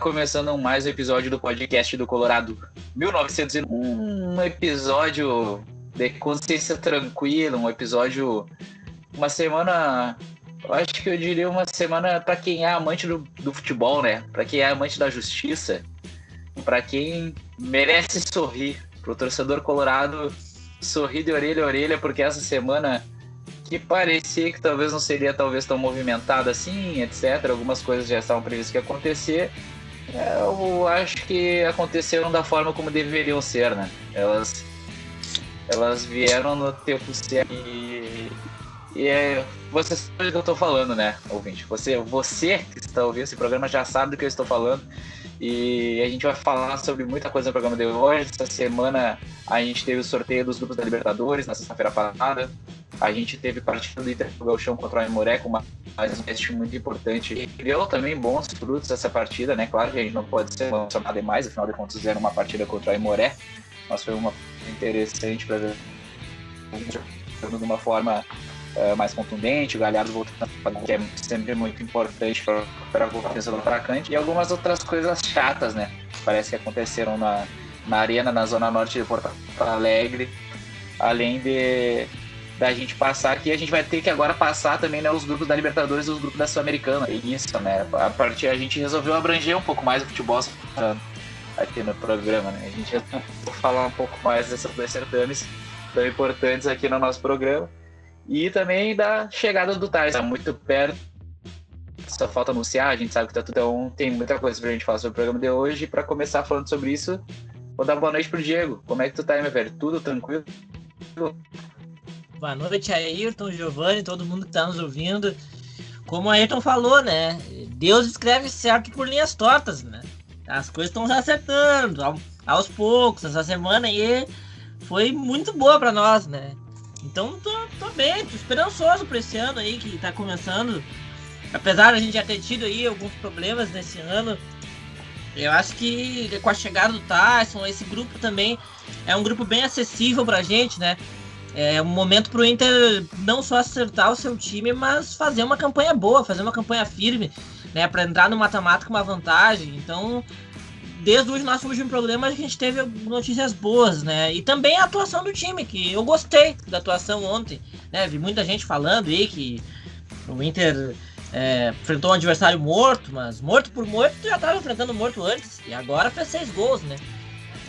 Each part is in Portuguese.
Começando mais um episódio do podcast do Colorado 1901. Um episódio de consciência tranquila, um episódio. Uma semana. Acho que eu diria uma semana para quem é amante do, do futebol, né? Para quem é amante da justiça, para quem merece sorrir. Pro torcedor colorado sorrir de orelha a orelha, porque essa semana que parecia que talvez não seria talvez tão movimentada assim, etc. Algumas coisas já estavam previstas que ia acontecer. É, eu acho que aconteceram da forma como deveriam ser, né? Elas, elas vieram no tempo certo e, e é, você sabe do que eu estou falando, né, ouvinte? Você, você que está ouvindo esse programa já sabe do que eu estou falando. E a gente vai falar sobre muita coisa no programa de hoje. Essa semana a gente teve o sorteio dos grupos da Libertadores na sexta-feira passada. A gente teve partida do Inter do Galchão contra o Aimoré com uma, mais um teste muito importante. E deu também bons frutos essa partida, né? Claro que a gente não pode ser emocionado demais, afinal de contas era uma partida contra o Aimoré, mas foi uma interessante para ver de uma forma uh, mais contundente, o Galhardo voltando que é sempre muito importante para a confiança do atacante, e algumas outras coisas chatas, né? Parece que aconteceram na, na arena, na zona norte de Porto Alegre, além de da gente passar aqui, a gente vai ter que agora passar também né, os grupos da Libertadores e os grupos da Sul-Americana. Isso, né? A partir a gente resolveu abranger um pouco mais o futebol aqui no programa, né? A gente vai falar um pouco mais dessas dois certames tão importantes aqui no nosso programa. E também da chegada do Tais, tá muito perto. Só falta anunciar, a gente sabe que tá tudo. Então tem muita coisa pra gente falar sobre o programa de hoje. E pra começar falando sobre isso, vou dar boa noite pro Diego. Como é que tu tá aí, meu velho? Tudo tranquilo? Boa noite, Ayrton, Giovanni, todo mundo que tá nos ouvindo. Como o Ayrton falou, né? Deus escreve certo por linhas tortas, né? As coisas estão se acertando aos poucos. Essa semana aí foi muito boa para nós, né? Então tô, tô bem, tô esperançoso pra esse ano aí que tá começando. Apesar de a gente já ter tido aí alguns problemas nesse ano, eu acho que com a chegada do Tyson, esse grupo também é um grupo bem acessível pra gente, né? É um momento pro Inter não só acertar o seu time, mas fazer uma campanha boa, fazer uma campanha firme, né? Pra entrar no mata-mata com uma vantagem. Então, desde o nosso último programa a gente teve notícias boas, né? E também a atuação do time, que eu gostei da atuação ontem, né? Vi muita gente falando aí que o Inter é, enfrentou um adversário morto, mas morto por morto já estava enfrentando morto antes, e agora fez seis gols, né?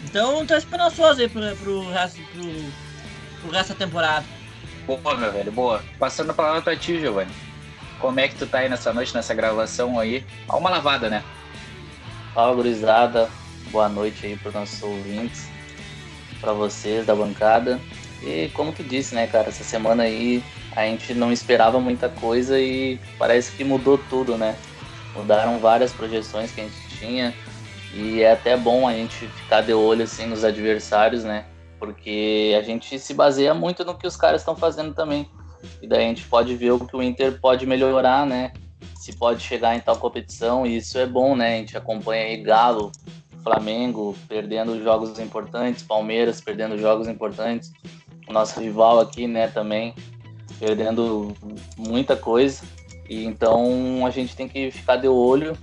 Então tô esperançoso aí pro, pro, resto, pro, pro resto da temporada. Boa, meu velho, boa. Passando a palavra pra ti, Giovanni. Como é que tu tá aí nessa noite, nessa gravação aí? Há uma lavada, né? Fala, gurizada. Boa noite aí para os nossos ouvintes, para vocês da bancada. E como tu disse, né, cara, essa semana aí a gente não esperava muita coisa e parece que mudou tudo, né? Mudaram várias projeções que a gente tinha e é até bom a gente ficar de olho assim nos adversários, né? Porque a gente se baseia muito no que os caras estão fazendo também. E daí a gente pode ver o que o Inter pode melhorar, né? Se pode chegar em tal competição, e isso é bom, né? A gente acompanha aí Galo, Flamengo perdendo jogos importantes, Palmeiras perdendo jogos importantes, o nosso rival aqui, né, também perdendo muita coisa. E então a gente tem que ficar de olho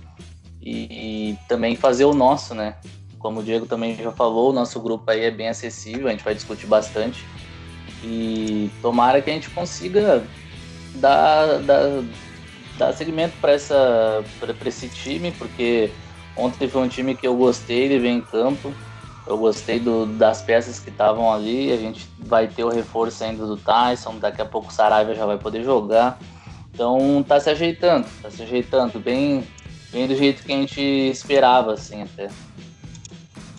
e, e também fazer o nosso, né? Como o Diego também já falou, o nosso grupo aí é bem acessível, a gente vai discutir bastante. E tomara que a gente consiga dar, dar, dar segmento para esse time, porque ontem foi um time que eu gostei de ver em campo. Eu gostei do, das peças que estavam ali. A gente vai ter o reforço ainda do Tyson. Daqui a pouco o Saraiva já vai poder jogar. Então tá se ajeitando, tá se ajeitando bem, bem do jeito que a gente esperava, assim, até.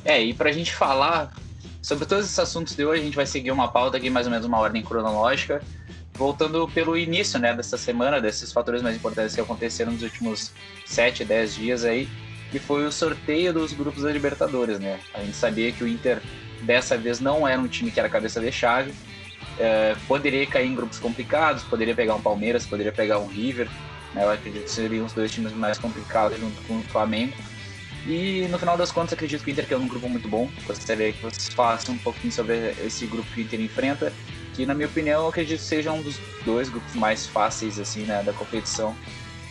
É, e pra gente falar sobre todos esses assuntos de hoje, a gente vai seguir uma pauta aqui, mais ou menos uma ordem cronológica voltando pelo início né, dessa semana, desses fatores mais importantes que aconteceram nos últimos 7, 10 dias aí, que foi o sorteio dos grupos da Libertadores, né? A gente sabia que o Inter dessa vez não era um time que era cabeça de chave, é, poderia cair em grupos complicados, poderia pegar um Palmeiras, poderia pegar um River, né? Eu acredito que seriam os dois times mais complicados junto com o Flamengo. E no final das contas, acredito que o Inter é um grupo muito bom. Gostaria que vocês falassem um pouquinho sobre esse grupo que o Inter enfrenta que na minha opinião eu acredito que seja um dos dois grupos mais fáceis assim né, da competição.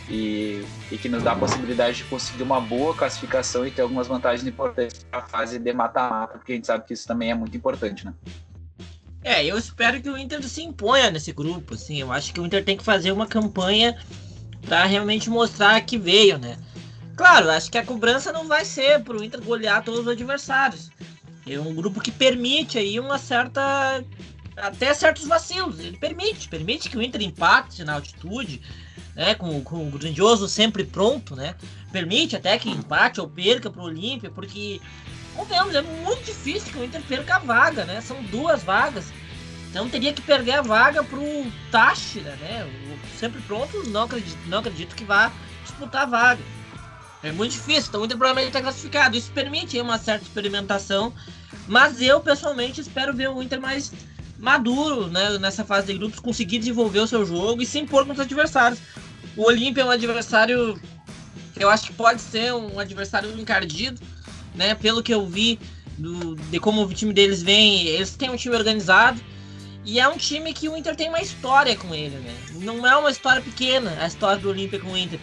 e, e que nos dá a possibilidade de conseguir uma boa classificação e ter algumas vantagens importantes para a fase de mata-mata, porque a gente sabe que isso também é muito importante, né? É, eu espero que o Inter se imponha nesse grupo, assim. Eu acho que o Inter tem que fazer uma campanha para realmente mostrar que veio, né? Claro, acho que a cobrança não vai ser para o Inter golear todos os adversários. É um grupo que permite aí uma certa até certos vacilos. Ele permite, permite que o Inter empate na altitude, né? Com, com o grandioso sempre pronto, né? Permite até que empate ou perca para o Olímpia, porque convenhamos, é muito difícil que o Inter perca a vaga, né? São duas vagas. Então teria que perder a vaga pro Táchira, né? O sempre pronto, não acredito, não acredito que vá disputar a vaga. É muito difícil, então o Inter provavelmente está classificado. Isso permite uma certa experimentação, mas eu pessoalmente espero ver o Inter mais maduro né, nessa fase de grupos, conseguir desenvolver o seu jogo e se impor contra os adversários. O Olímpia é um adversário que eu acho que pode ser um adversário encardido, né? Pelo que eu vi do, de como o time deles vem, eles têm um time organizado e é um time que o Inter tem uma história com ele, né? Não é uma história pequena a história do Olímpia com o Inter.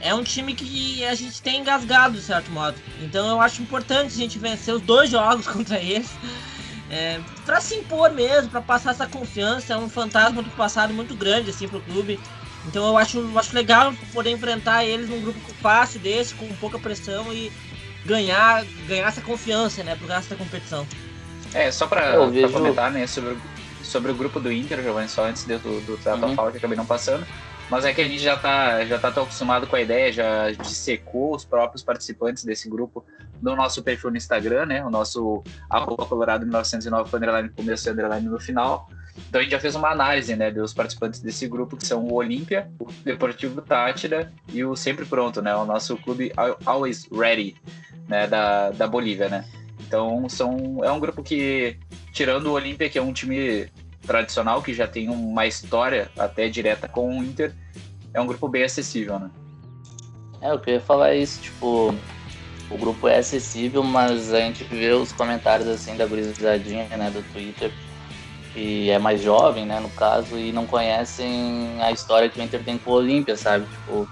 É um time que a gente tem engasgado, de certo modo. Então eu acho importante a gente vencer os dois jogos contra eles. É, para se impor mesmo, para passar essa confiança. É um fantasma do passado muito grande assim pro clube. Então eu acho, eu acho legal poder enfrentar eles num grupo fácil desse, com pouca pressão e ganhar, ganhar essa confiança, né, pro resto da competição. É, só para vejo... comentar, né, sobre, sobre o grupo do Inter, Giovanni, só antes do, do, do uhum. Fala, que acabei não passando. Mas é que a gente já tá, já tá tão acostumado com a ideia, já dissecou os próprios participantes desse grupo no nosso perfil no Instagram, né? O nosso arroba colorado 1909 underline começo e underline no final. Então a gente já fez uma análise, né, dos participantes desse grupo, que são o Olímpia, o Deportivo Tátira e o Sempre Pronto, né? O nosso clube Always Ready, né, da, da Bolívia, né? Então são, é um grupo que, tirando o Olímpia, que é um time tradicional, que já tem uma história até direta com o Inter, é um grupo bem acessível, né? É, eu queria falar isso, tipo, o grupo é acessível, mas a gente vê os comentários assim da gurizadinha, né, do Twitter, que é mais jovem, né, no caso, e não conhecem a história que o Inter tem com o Olímpia, sabe? Tipo,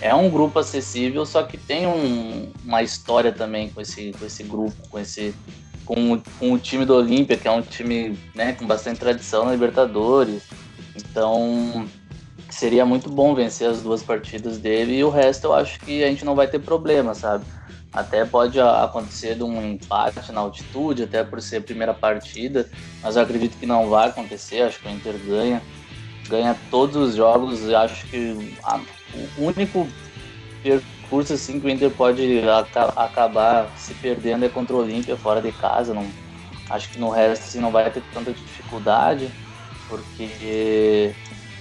é um grupo acessível, só que tem um, uma história também com esse, com esse grupo, com esse com, com o time do Olímpia, que é um time né, com bastante tradição na Libertadores. Então seria muito bom vencer as duas partidas dele e o resto eu acho que a gente não vai ter problema, sabe? Até pode acontecer de um empate na altitude, até por ser a primeira partida, mas eu acredito que não vai acontecer. Acho que o Inter ganha, ganha todos os jogos. Acho que a, o único percurso assim que o Inter pode acabar se perdendo é contra o Olímpia fora de casa. Não, acho que no resto assim, não vai ter tanta dificuldade, porque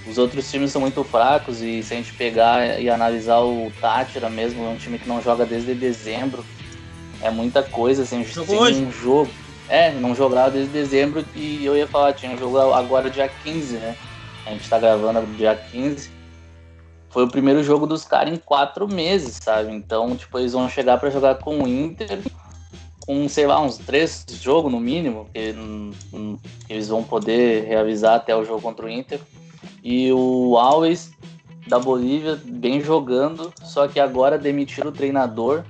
os outros times são muito fracos e se a gente pegar e analisar o Tátira mesmo, é um time que não joga desde dezembro. É muita coisa, assim, tem um jogo. É, não jogava desde dezembro e eu ia falar, tinha um jogo agora dia 15, né? A gente tá gravando dia 15 foi o primeiro jogo dos caras em quatro meses, sabe? Então, tipo, eles vão chegar para jogar com o Inter, com, sei lá, uns três jogos no mínimo, que, que, eles vão poder reavisar até o jogo contra o Inter. E o Alves da Bolívia bem jogando, só que agora demitiram o treinador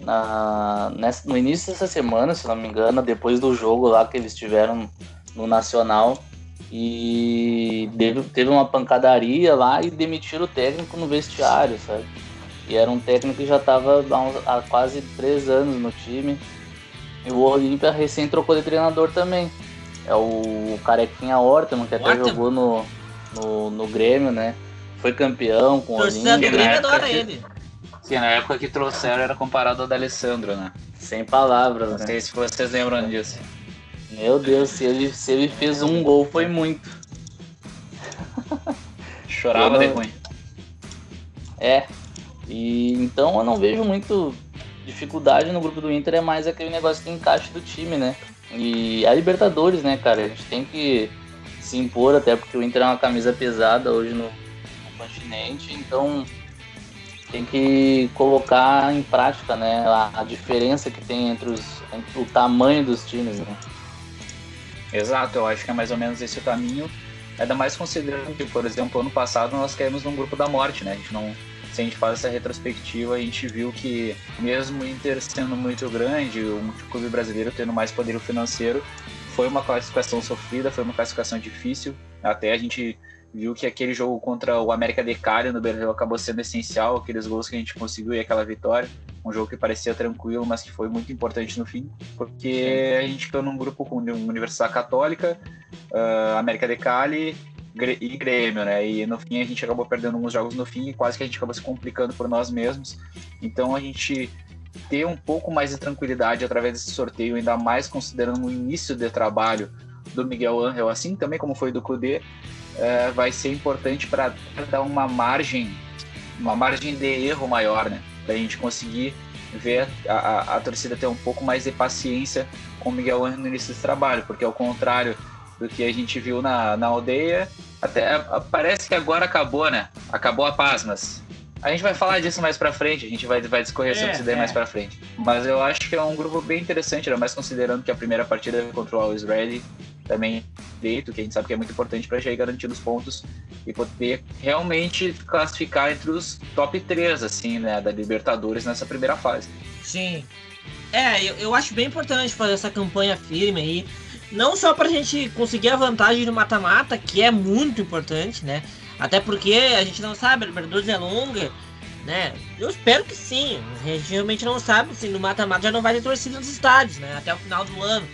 na, nessa, no início dessa semana, se não me engano, depois do jogo lá que eles tiveram no Nacional e teve, teve uma pancadaria lá e demitiram o técnico no vestiário, sabe? E era um técnico que já estava há, há, quase três anos no time. E o Olímpia recém trocou de treinador também. É o Carequinha Horta, que até jogou no, no, no, Grêmio, né? Foi campeão com o Olímpia. do Grêmio adora ele. Sim, na época que trouxeram era comparado ao da Alessandro, né? Sem palavras, Não né? sei se vocês lembram disso. Meu Deus, se ele, se ele fez um gol foi muito. Chorava não... de ruim. É. E então eu não vejo muito dificuldade no grupo do Inter, é mais aquele negócio de encaixe do time, né? E a Libertadores, né, cara? A gente tem que se impor, até porque o Inter é uma camisa pesada hoje no, no continente, então tem que colocar em prática, né, a, a diferença que tem entre, os, entre o tamanho dos times, né? Exato, eu acho que é mais ou menos esse o caminho. Ainda mais considerando que, por exemplo, ano passado nós caímos num grupo da morte, né? A gente não. se a gente faz essa retrospectiva, a gente viu que mesmo o Inter sendo muito grande, um clube brasileiro tendo mais poder financeiro, foi uma classificação sofrida, foi uma classificação difícil. Até a gente viu que aquele jogo contra o América de Cali no Brasil acabou sendo essencial, aqueles gols que a gente conseguiu e aquela vitória. Um jogo que parecia tranquilo, mas que foi muito importante no fim, porque a gente ficou num grupo com Universidade Católica, uh, América de Cali e Grêmio, né? E no fim a gente acabou perdendo alguns jogos no fim e quase que a gente acabou se complicando por nós mesmos. Então a gente ter um pouco mais de tranquilidade através desse sorteio, ainda mais considerando o início de trabalho do Miguel Angel, assim também como foi do Cudê, é, vai ser importante para dar uma margem, uma margem de erro maior, né? Para a gente conseguir ver a, a, a, torcida ter um pouco mais de paciência com o Miguel Angel no início desse trabalho, porque ao contrário do que a gente viu na, na aldeia, até parece que agora acabou, né? Acabou a paz, mas a gente vai falar disso mais pra frente, a gente vai, vai discorrer sobre é, isso daí é. mais pra frente. Mas eu acho que é um grupo bem interessante, ainda mais considerando que a primeira partida contra o Always Ready também feito, que a gente sabe que é muito importante para já ir garantindo os pontos e poder realmente classificar entre os top 3, assim, né, da Libertadores nessa primeira fase. Sim. É, eu, eu acho bem importante fazer essa campanha firme aí. Não só pra gente conseguir a vantagem no mata-mata, que é muito importante, né? Até porque a gente não sabe, a Libertadores é longa, né? Eu espero que sim. A gente realmente não sabe se no mata-mata já não vai ter torcida nos estádios, né? Até o final do ano.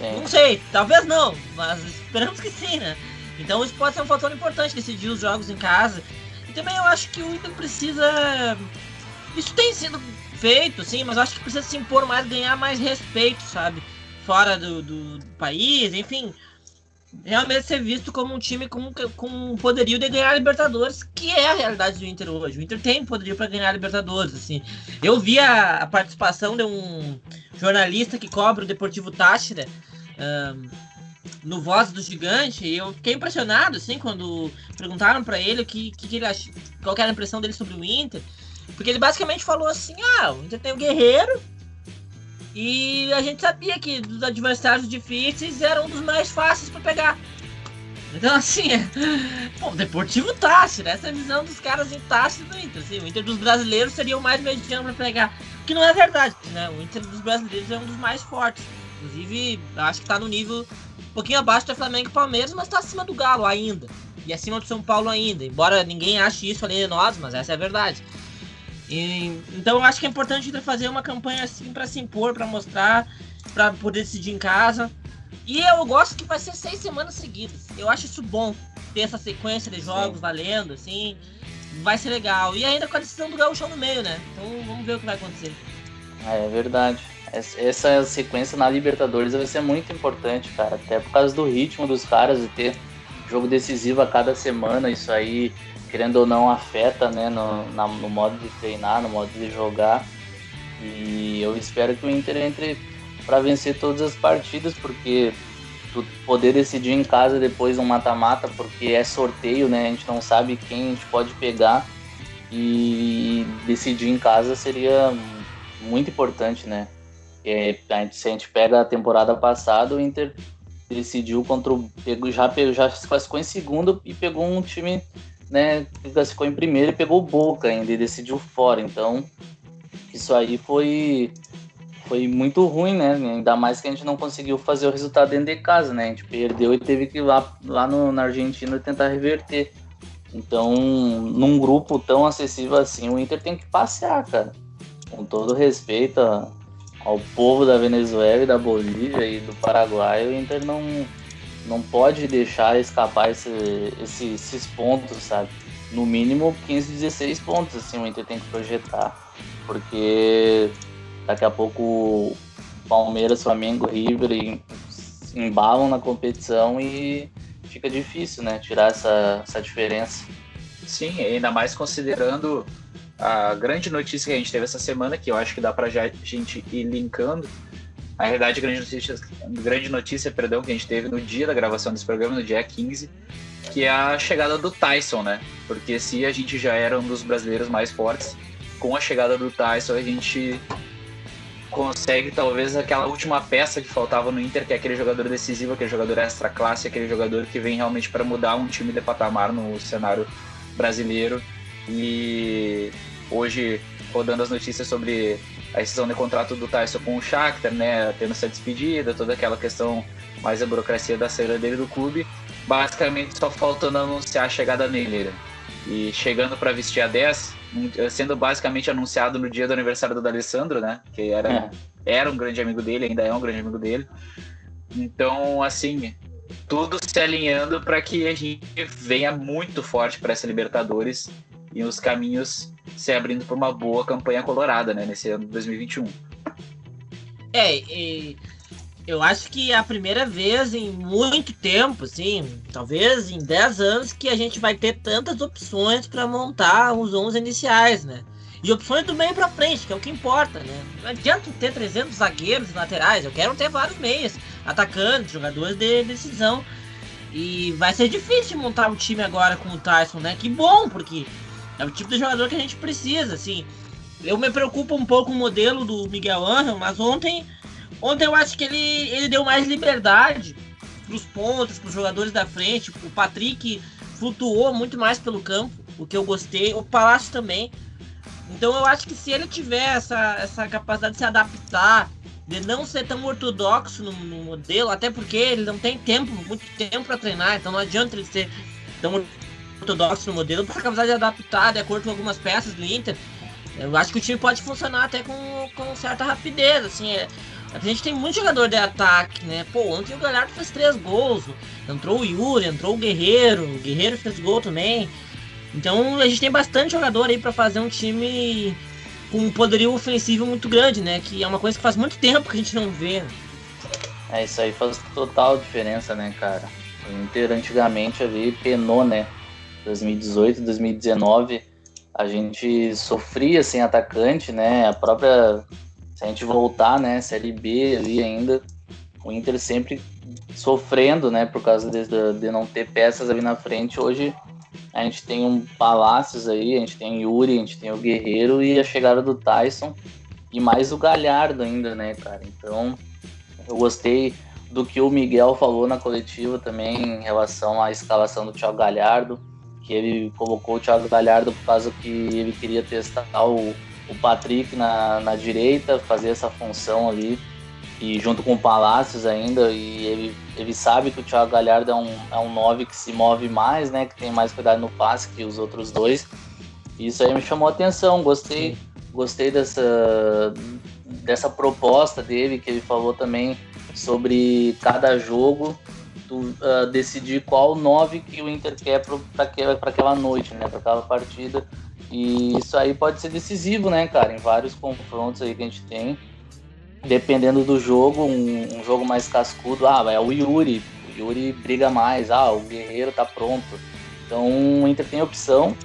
Sim. Não sei, talvez não, mas esperamos que sim, né? Então isso pode ser um fator importante, decidir os jogos em casa. E também eu acho que o Inter precisa. Isso tem sido feito, sim, mas eu acho que precisa se impor mais, ganhar mais respeito, sabe? Fora do, do país, enfim realmente ser visto como um time com, com poderio de ganhar a Libertadores, que é a realidade do Inter hoje. O Inter tem poderio para ganhar a Libertadores, assim. Eu vi a, a, participação de um jornalista que cobra o Deportivo Táchira um, no Voz do Gigante, e eu fiquei impressionado, assim, quando perguntaram para ele o que, que, ele ach... qual era a impressão dele sobre o Inter, porque ele basicamente falou assim, ah, o Inter tem o Guerreiro, e a gente sabia que dos adversários difíceis era um dos mais fáceis para pegar. Então, assim, é... Pô, Deportivo Tássio, essa é visão dos caras em Tássio do Inter. Assim, o Inter dos brasileiros seria o mais mediano para pegar. O que não é verdade, né? O Inter dos brasileiros é um dos mais fortes. Inclusive, acho que tá no nível um pouquinho abaixo do Flamengo e Palmeiras, mas tá acima do Galo ainda. E acima do São Paulo ainda. Embora ninguém ache isso além de nós, mas essa é a verdade. E, então eu acho que é importante fazer uma campanha assim para se impor, para mostrar, para poder decidir em casa. E eu gosto que vai ser seis semanas seguidas. Eu acho isso bom, ter essa sequência de jogos Sim. valendo, assim. Vai ser legal. E ainda com a decisão do Gauchão no meio, né? Então vamos ver o que vai acontecer. É, é verdade. Essa sequência na Libertadores vai ser muito importante, cara. Até por causa do ritmo dos caras e ter jogo decisivo a cada semana. Isso aí querendo ou não, afeta né, no, na, no modo de treinar, no modo de jogar. E eu espero que o Inter entre para vencer todas as partidas, porque tu poder decidir em casa depois um mata-mata, porque é sorteio, né? A gente não sabe quem a gente pode pegar e decidir em casa seria muito importante, né? É, se a gente pega a temporada passada, o Inter decidiu contra o. Pegou, já, já se classificou em segundo e pegou um time né, classificou em primeiro e pegou o Boca ainda e decidiu fora. Então, isso aí foi foi muito ruim, né? Ainda mais que a gente não conseguiu fazer o resultado dentro de casa, né? A gente perdeu e teve que ir lá, lá no, na Argentina tentar reverter. Então, num grupo tão acessível assim, o Inter tem que passear, cara. Com todo respeito ao povo da Venezuela e da Bolívia e do Paraguai, o Inter não, não pode deixar escapar esse, esse, esses pontos, sabe? No mínimo 15, 16 pontos, assim, o Inter tem que projetar. Porque daqui a pouco Palmeiras, Flamengo, River embalam na competição e fica difícil, né? Tirar essa, essa diferença. Sim, ainda mais considerando a grande notícia que a gente teve essa semana, que eu acho que dá já a gente ir linkando, na realidade, grande notícia, grande notícia perdão, que a gente teve no dia da gravação desse programa, no dia 15, que é a chegada do Tyson, né? Porque se a gente já era um dos brasileiros mais fortes, com a chegada do Tyson a gente consegue talvez aquela última peça que faltava no Inter, que é aquele jogador decisivo, aquele jogador extra classe, aquele jogador que vem realmente para mudar um time de patamar no cenário brasileiro. E hoje, rodando as notícias sobre a rescisão de contrato do Tyson com o Shakhtar, né, tendo essa despedida, toda aquela questão mais a burocracia da saída dele do clube, basicamente só faltando anunciar a chegada nele. Né? E chegando para vestir a 10, sendo basicamente anunciado no dia do aniversário do D'Alessandro, né, que era, é. era um grande amigo dele, ainda é um grande amigo dele. Então, assim, tudo se alinhando para que a gente venha muito forte para essa Libertadores e os caminhos se abrindo para uma boa campanha colorada, né, nesse ano de 2021. É, e eu acho que é a primeira vez em muito tempo, assim, talvez em 10 anos, que a gente vai ter tantas opções para montar os 11 iniciais, né? E opções do meio para frente, que é o que importa, né? Não adianta ter 300 zagueiros laterais, eu quero ter vários meias, atacantes, jogadores de decisão. E vai ser difícil montar um time agora com o Tyson, né? Que bom, porque é o tipo de jogador que a gente precisa, assim. Eu me preocupo um pouco com o modelo do Miguel Angel, mas ontem, ontem eu acho que ele, ele deu mais liberdade para os pontos, para os jogadores da frente. O Patrick flutuou muito mais pelo campo, o que eu gostei. O Palácio também. Então eu acho que se ele tiver essa, essa capacidade de se adaptar, de não ser tão ortodoxo no, no modelo, até porque ele não tem tempo, muito tempo para treinar, então não adianta ele ser tão ortodoxo no modelo para capacidade de adaptar de acordo com algumas peças do Inter. Eu acho que o time pode funcionar até com, com certa rapidez, assim, é, a gente tem muito jogador de ataque, né? Pô, ontem o Galhardo fez três gols. Entrou o Yuri, entrou o Guerreiro. O Guerreiro fez gol também. Então a gente tem bastante jogador aí para fazer um time com um poderio ofensivo muito grande, né? Que é uma coisa que faz muito tempo que a gente não vê. É, isso aí faz total diferença, né, cara? O Inter antigamente ali penou, né? 2018, 2019, a gente sofria sem atacante, né? A própria. Se a gente voltar, né? Série B ali ainda, o Inter sempre sofrendo, né? Por causa de, de não ter peças ali na frente. Hoje a gente tem um Palácios aí, a gente tem o Yuri, a gente tem o Guerreiro e a chegada do Tyson e mais o Galhardo ainda, né, cara? Então, eu gostei do que o Miguel falou na coletiva também em relação à escalação do Thiago Galhardo, que ele colocou o Thiago Galhardo por causa que ele queria testar o, o Patrick na, na direita, fazer essa função ali e junto com o Palácios ainda, e ele, ele sabe que o Thiago Galhardo é um, é um 9 que se move mais, né? Que tem mais cuidado no passe que os outros dois. E isso aí me chamou a atenção, gostei, gostei dessa, dessa proposta dele, que ele falou também sobre cada jogo, uh, decidir qual 9 que o Inter quer para aquela, aquela noite, né? Para aquela partida. E isso aí pode ser decisivo, né, cara? Em vários confrontos aí que a gente tem dependendo do jogo, um, um, jogo mais cascudo, ah, é o Yuri, o Yuri briga mais, ah, o Guerreiro tá pronto. Então o Inter tem opção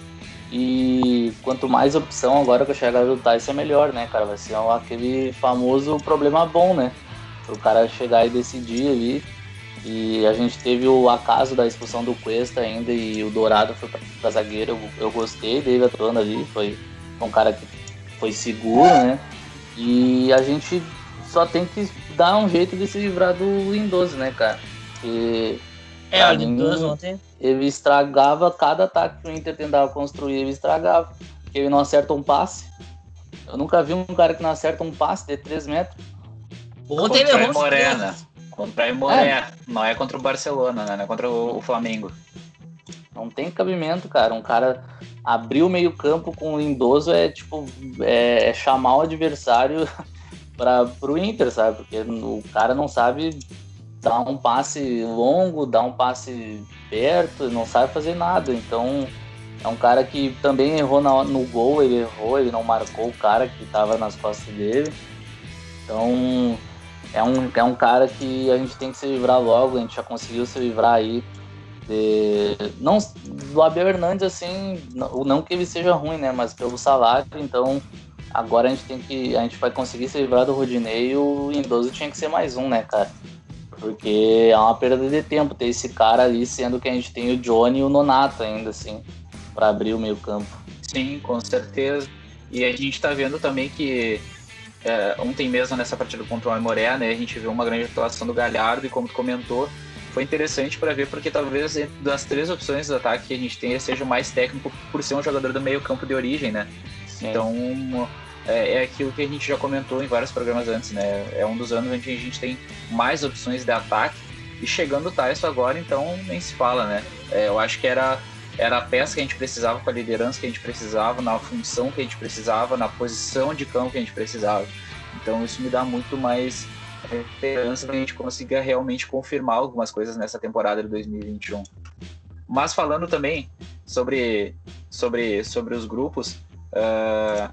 e quanto mais opção agora com a chegada do Tyson é melhor, né, cara? Vai ser aquele famoso problema bom, né? O cara chegar e decidir ali. E a gente teve o acaso da expulsão do Cuesta ainda e o Dourado foi pra zagueiro. Eu, eu gostei dele atuando ali, foi um cara que foi seguro, né? E a gente só tem que dar um jeito de se livrar do Windows, né, cara? Porque é, o Windows ontem. Ele estragava cada ataque que o Inter tentava construir, ele estragava. Porque ele não acerta um passe. Eu nunca vi um cara que não acerta um passe de 3 metros. Ontem ele errou Morena. Contra o Morena. É. Não é contra o Barcelona, né? Não é contra o Flamengo. Não tem cabimento, cara. Um cara abrir o meio campo com o Lindoso é tipo é, é chamar o adversário para o Inter, sabe? Porque o cara não sabe dar um passe longo, dar um passe perto, não sabe fazer nada. Então é um cara que também errou na, no gol, ele errou, ele não marcou o cara que estava nas costas dele. Então é um, é um cara que a gente tem que se livrar logo, a gente já conseguiu se livrar aí. De, não do Abel Hernandes assim, não, não que ele seja ruim, né, mas pelo salário, então Agora a gente tem que. A gente vai conseguir se livrar do Rodinei e o Lindoso tinha que ser mais um, né, cara? Porque é uma perda de tempo ter esse cara ali, sendo que a gente tem o Johnny e o Nonato ainda, assim, para abrir o meio campo. Sim, com certeza. E a gente tá vendo também que é, ontem mesmo nessa partida contra o Amoré, né, a gente viu uma grande atuação do Galhardo e como tu comentou, foi interessante para ver, porque talvez das três opções do ataque que a gente tem, seja o mais técnico por ser um jogador do meio campo de origem, né? Sim. Então, é, é, aquilo que a gente já comentou em vários programas antes, né? É um dos anos onde a gente tem mais opções de ataque. E chegando o Tyson agora, então nem se fala, né? É, eu acho que era, era a peça que a gente precisava, com a liderança que a gente precisava, na função que a gente precisava, na posição de campo que a gente precisava. Então isso me dá muito mais esperança para a gente consiga realmente confirmar algumas coisas nessa temporada de 2021. Mas falando também sobre, sobre, sobre os grupos, uh,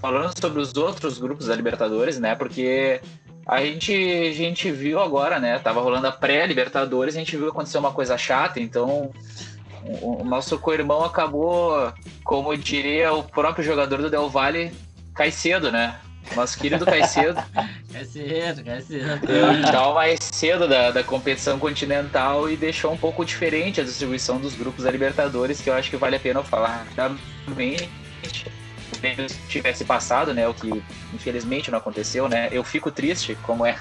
falando sobre os outros grupos da Libertadores, né? Porque a gente, a gente viu agora, né? Tava rolando a pré-Libertadores, a gente viu acontecer uma coisa chata, então o, nosso co-irmão acabou, como diria o próprio jogador do Del Valle, cai cedo, né? Nosso querido Caicedo. Caicedo, Caicedo. Deu tchau mais cedo da, da competição continental e deixou um pouco diferente a distribuição dos grupos da Libertadores, que eu acho que vale a pena falar também. Se tivesse passado, né, o que infelizmente não aconteceu, né, eu fico triste, como é,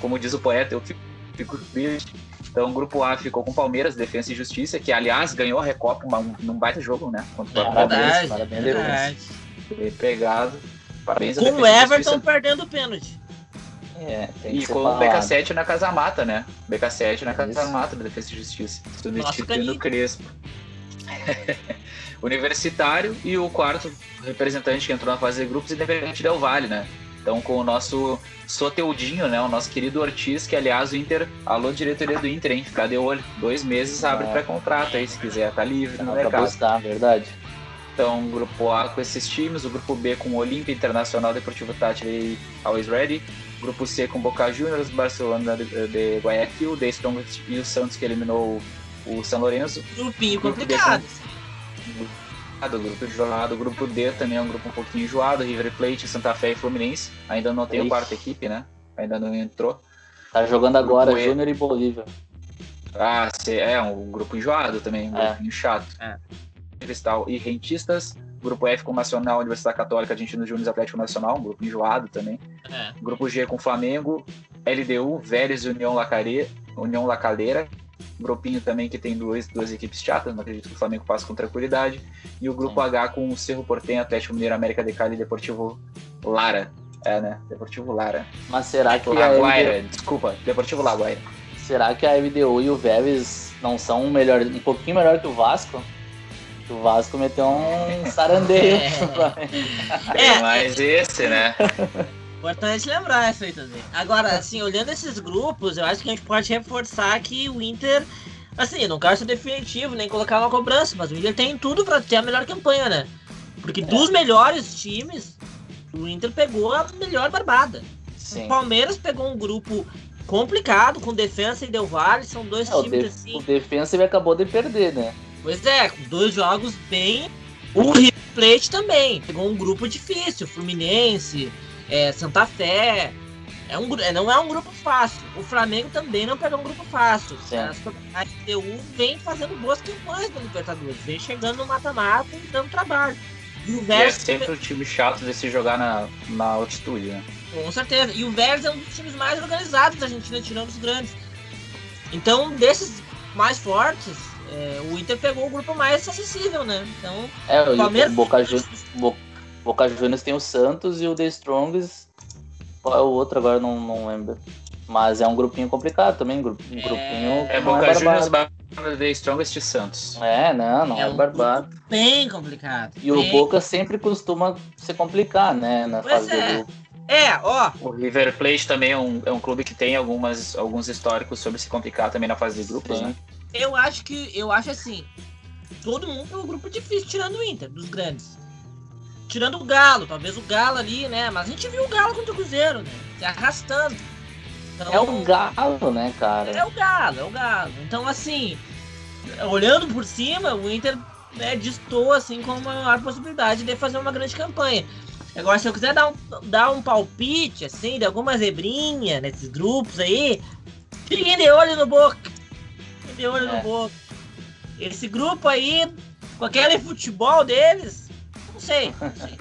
como diz o poeta, eu fico, fico triste. Então, o grupo A ficou com Palmeiras, Defesa e Justiça, que aliás ganhou a Recopa num baita jogo, né? Contra o é Palmeiras. Parabéns, verdade. Pegado. Parabéns com o Everton perdendo o pênalti. É, e com o BK7 na Casa Mata, né? BK7 na Casa Mata da Defesa e Justiça. Substituindo o Crespo. Universitário e o quarto representante que entrou na fase de grupos, Independente Del Vale, né? Então, com o nosso Soteudinho, né? O nosso querido Ortiz, que aliás o Inter, alô, diretoria do Inter, hein? Ficar de olho. Dois meses abre é. pré-contrato aí, se quiser, tá livre no mercado. Gostar, verdade. Então, grupo A com esses times, o grupo B com o Olímpia Internacional Deportivo Táchira e Always Ready, grupo C com Boca Juniors, Barcelona de, de Guayaquil, The Strongest e o Santos que eliminou o, o São Lourenço. Grupinho grupo complicado. Com, grupo enjoado, o grupo D também é um grupo um pouquinho enjoado, River Plate, Santa Fé e Fluminense. Ainda não tem a quarta equipe, né? Ainda não entrou. Tá jogando agora, Júnior e Bolívia. Ah, é um grupo enjoado também, um é. grupinho chato. É. Cristal e Rentistas. Grupo F com Nacional, Universidade Católica, Argentinos Júnior Atlético Nacional, um grupo enjoado também. É. Grupo G com Flamengo, LDU, Vélez e União, Lacare, União Lacaleira. Grupinho também que tem duas, duas equipes chatas, não acredito que o Flamengo passe com tranquilidade. E o grupo Sim. H com o Cerro Portenho, Atlético Mineiro, América de Cali e Deportivo Lara. É, né? Deportivo Lara. Mas será que Laguaira, desculpa, Deportivo Laguaira. Será que a LDU e o Vélez não são melhor, um pouquinho melhor que o Vasco? O Vasco meteu um sarandeio. É, é mais esse, né? Importante lembrar isso aí também. Agora, assim, olhando esses grupos, eu acho que a gente pode reforçar que o Inter, assim, não quero ser definitivo, nem colocar uma cobrança, mas o Inter tem tudo para ter a melhor campanha, né? Porque dos melhores times, o Inter pegou a melhor barbada. Sim. O Palmeiras pegou um grupo complicado, com Defensa e Del Valle, são dois é, times o assim. O Defensa ele acabou de perder, né? Pois é, com dois jogos bem. O River Plate também. Pegou um grupo difícil. Fluminense, é, Santa Fé. É um, é, não é um grupo fácil. O Flamengo também não pegou um grupo fácil. A STU vem fazendo boas campanhas no Libertadores. Vem chegando no mata-mata e dando trabalho. E o Vélez. é sempre o time chato de se jogar na, na altitude, né? Com certeza. E o Vélez é um dos times mais organizados da Argentina, tirando os grandes. Então, desses mais fortes, é, o Inter pegou o grupo mais acessível, né? Então, é, o Palmeiras... Boca, Juniors, Boca Juniors tem o Santos e o The Strongs. Qual é o outro agora? Não, não lembro. Mas é um grupinho complicado também, um grupinho. É, é Boca é Juniors, The Strongest e Santos. É, não, não é, é um barbado. Bem complicado. E bem... o Boca sempre costuma se complicar, né? Na pois fase é. do grupo. É, ó. O River Plate também é um, é um clube que tem algumas, alguns históricos sobre se complicar também na fase de grupos, Sim. né? Eu acho que. Eu acho assim. Todo mundo é um grupo difícil, tirando o Inter, dos grandes. Tirando o Galo, talvez o Galo ali, né? Mas a gente viu o Galo contra o Cruzeiro, né? Se arrastando. Então, é o Galo, né, cara? É o Galo, é o Galo. Então, assim, olhando por cima, o Inter né, distou assim com a maior possibilidade de fazer uma grande campanha. Agora, se eu quiser dar um, dar um palpite, assim, de alguma zebrinha nesses grupos aí, fiquem de olho no Boca de olho é. no Boca. Esse grupo aí, com aquele futebol deles, não sei, não sei.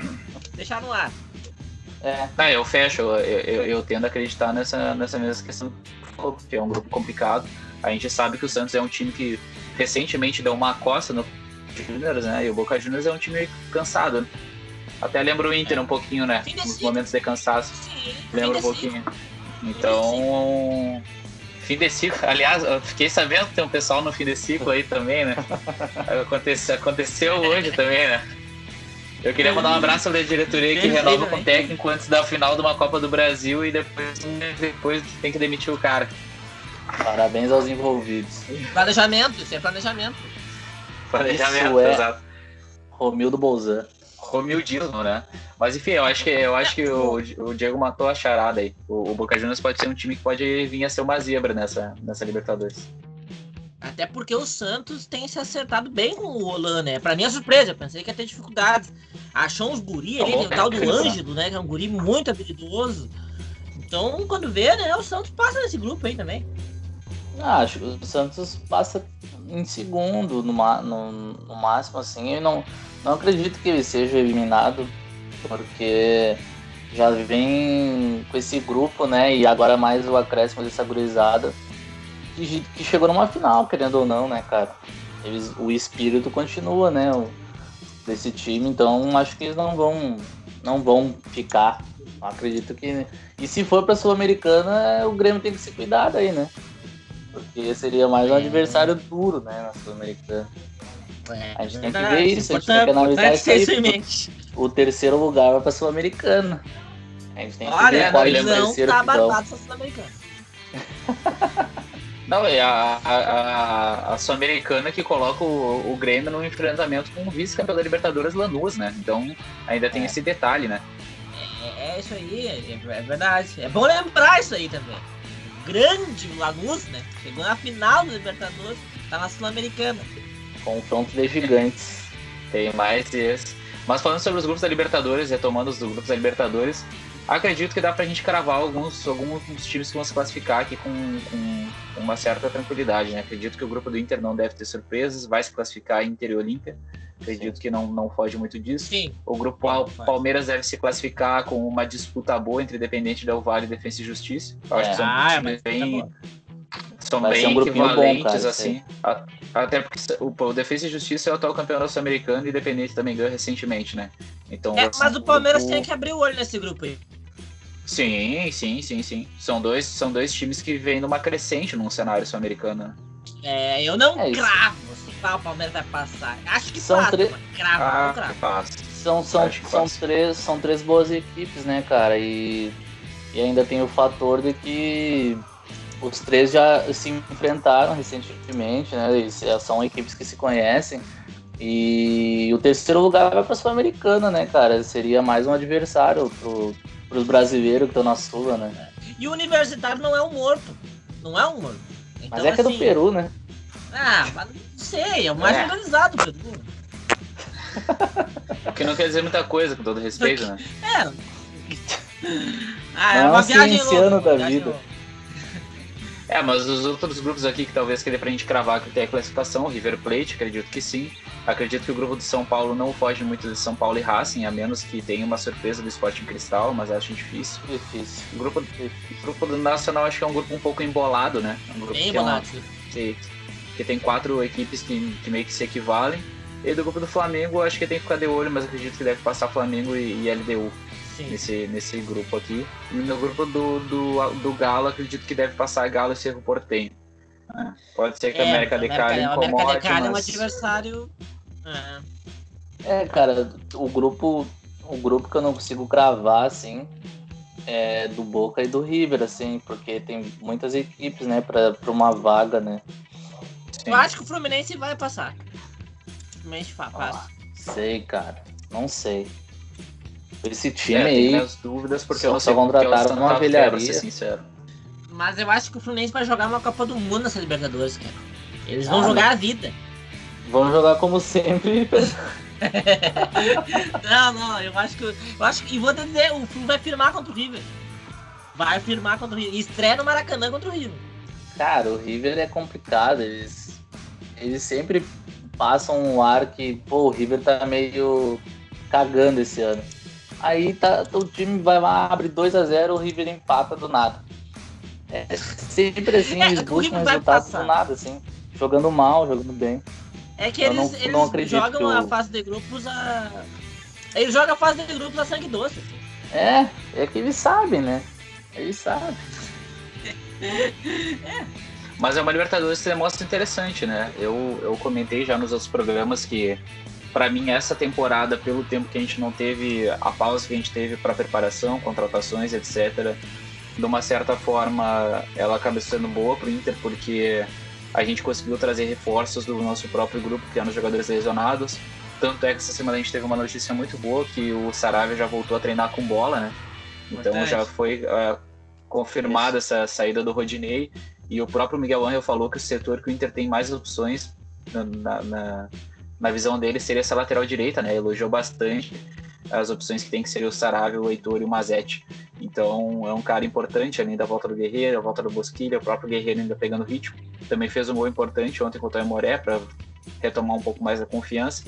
Deixar no ar. É. Tá, eu fecho, eu, eu, eu, tendo a acreditar nessa, nessa mesma questão, que é um grupo complicado. A gente sabe que o Santos é um time que recentemente deu uma costa no Juniors, né? E o Boca Juniors é um time cansado. Né? Até lembra o Inter um pouquinho, né? Nos momentos de cansaço. Sim, lembra um pouquinho. Então, fim de ciclo. Aliás, eu fiquei sabendo que tem um pessoal no fim de ciclo aí também, né? Aconteceu, aconteceu hoje também, né? Eu queria mandar um abraço da diretoria que renova com o técnico antes da final de uma Copa do Brasil e depois, depois tem que demitir o cara. Parabéns aos envolvidos. Planejamento, isso é planejamento. Planejamento, é exato. Romildo Bolzan. Romildismo, né? Mas enfim, eu acho que, eu acho que o, o Diego matou a charada aí. O, o Boca Juniors pode ser um time que pode vir a ser uma zebra nessa, nessa Libertadores. Até porque o Santos tem se acertado bem com o Olan, né? Pra mim é surpresa, eu pensei que ia ter dificuldades. Achou uns guri ali, tem o tal do Ângelo, né? Que é um guri muito habilidoso. Então, quando vê, né, o Santos passa nesse grupo aí também. Ah, acho que o Santos passa em segundo, no, no, no máximo, assim. Eu não, não acredito que ele seja eliminado, porque já vem com esse grupo, né? E agora mais o acréscimo dessa gurizada que, que chegou numa final, querendo ou não, né, cara? Eles, o espírito continua, né? O, desse time, então acho que eles não vão não vão ficar. Acredito que. E se for pra Sul-Americana, o Grêmio tem que se cuidar daí, né? Porque seria mais um adversário duro, né, na Sul-Americana. É, a gente tem que ver isso, a gente tem que analisar isso aí. O terceiro lugar vai pra Sul-Americana. A gente tem que Olha, ver qual é o terceiro tá barbado Sul-Americana. Não, é a, a, a, Sul-Americana que coloca o, o Grêmio no enfrentamento com o vice-campeão da Libertadores Lanús, né? Então ainda tem é. esse detalhe, né? É, é isso aí, é, é, verdade. É bom lembrar isso aí também. Grande Lanús, né? Chegou na final da Libertadores, tá na Sul-Americana. Confronto de gigantes. Tem mais esse. Mas falando sobre os grupos da Libertadores, retomando os grupos da Libertadores, acredito que dá pra gente cravar alguns, alguns times que vão se classificar aqui com, com uma certa tranquilidade, né? Acredito que o grupo do Inter não deve ter surpresas, vai se classificar Inter e Olímpia. Acredito Sim. que não, não foge muito disso. Sim. O grupo Sim, Palmeiras deve se classificar com uma disputa boa entre Independente Del Vale, Defesa e Justiça. Eu acho é. que são ah, bem, tá são vai bem um equivalentes, bom, cara, assim. Até porque o, o Defesa e Justiça é o atual campeão sul-americano e Independente também ganhou recentemente, né? Então, é, assim, mas o Palmeiras o... tem que abrir o olho nesse grupo aí. Sim, sim, sim, sim. São dois, são dois times que vêm numa crescente num cenário sul-americano. É, eu não é cravo se o Palmeiras vai passar. Acho que são passa, três. Cravo, ah, cravo. Passa. São, são, são, três, são três boas equipes, né, cara? E, e ainda tem o fator de que os três já se enfrentaram recentemente, né? Eles são equipes que se conhecem. E o terceiro lugar vai para a Sul-Americana, né, cara? Seria mais um adversário pro, pros brasileiros que estão na Sula, né? E o Universitário não é um morto. Não é um morto. Então, mas é que é do assim, Peru, né? Ah, mas não sei, é o mais é. organizado do Peru. O que não quer dizer muita coisa, com todo respeito, né? É. Ah, é uma viagem longa. da vida. Longa. É, mas os outros grupos aqui que talvez que dê pra gente cravar que tem a classificação, River Plate, acredito que sim. Acredito que o grupo de São Paulo não foge muito de São Paulo e Racing, a menos que tenha uma surpresa do Sporting Cristal, mas acho difícil. Difícil. O grupo, o grupo do Nacional acho que é um grupo um pouco embolado, né? Um grupo Bem embolado. Que, que, tem quatro equipes que, que meio que se equivalem. E do grupo do Flamengo, acho que tem que ficar de olho, mas acredito que deve passar Flamengo e, e LDU nesse, nesse grupo aqui. E no grupo do, do, do Galo, acredito que deve passar Galo e Cerro Portenho. É, pode ser que é, a América de Cali incomode, América de Cali mas... é um adversário... É. é, cara, o grupo, o grupo que eu não consigo cravar, assim, é do Boca e do River, assim, porque tem muitas equipes, né, pra, pra uma vaga, né. Sim. Eu acho que o Fluminense vai passar. Fluminense passa. Ah, sei, cara. Não sei. Esse time é, aí. minhas dúvidas porque só, eu só contrataram uma velharia. sincero. Mas eu acho que o Fluminense vai jogar uma Copa do Mundo nessa Libertadores, cara. Eles vão ah, jogar a vida. Vão jogar como sempre. não, não, eu acho que. Eu acho que. E vou dizer, o Flu vai firmar contra o River. Vai firmar contra o River. Estreia no Maracanã contra o River. Cara, o River é complicado. Eles, eles sempre passam um ar que, pô, o River tá meio cagando esse ano. Aí tá, o time vai lá, abre 2 a 0 o River empata do nada. É sempre assim, eles É, o buscam resultados passar. do nada, assim. Jogando mal, jogando bem. É que Eu eles, não- eles não acredito jogam que o- a fase de grupos a. Eles jogam a fase de grupos a sangue doce. É, é que eles sabem, né? Eles sabem. Mas é uma Libertadores que demonstra interessante, né? Eu, eu comentei já nos outros programas que, para mim, essa temporada, pelo tempo que a gente não teve, a pausa que a gente teve para preparação, contratações, etc., de uma certa forma, ela acaba sendo boa pro Inter, porque a gente conseguiu trazer reforços do nosso próprio grupo, que eram jogadores lesionados. Tanto é que essa semana a gente teve uma notícia muito boa, que o Saravia já voltou a treinar com bola, né? Então Importante. já foi ah, confirmada essa saída do Rodinei. E o próprio Miguel Angel falou que o setor que o Inter tem mais opções na, na, na- visão dele seria essa lateral direita, né? Elogiou bastante as opções que tem, que seria o Saravia, o Heitor e o Mazete. Então é um cara importante, além da volta do Guerreiro, a volta do Bosquilha, o próprio Guerreiro ainda pegando ritmo. Também fez um gol importante ontem contra o Moré para retomar um pouco mais a confiança.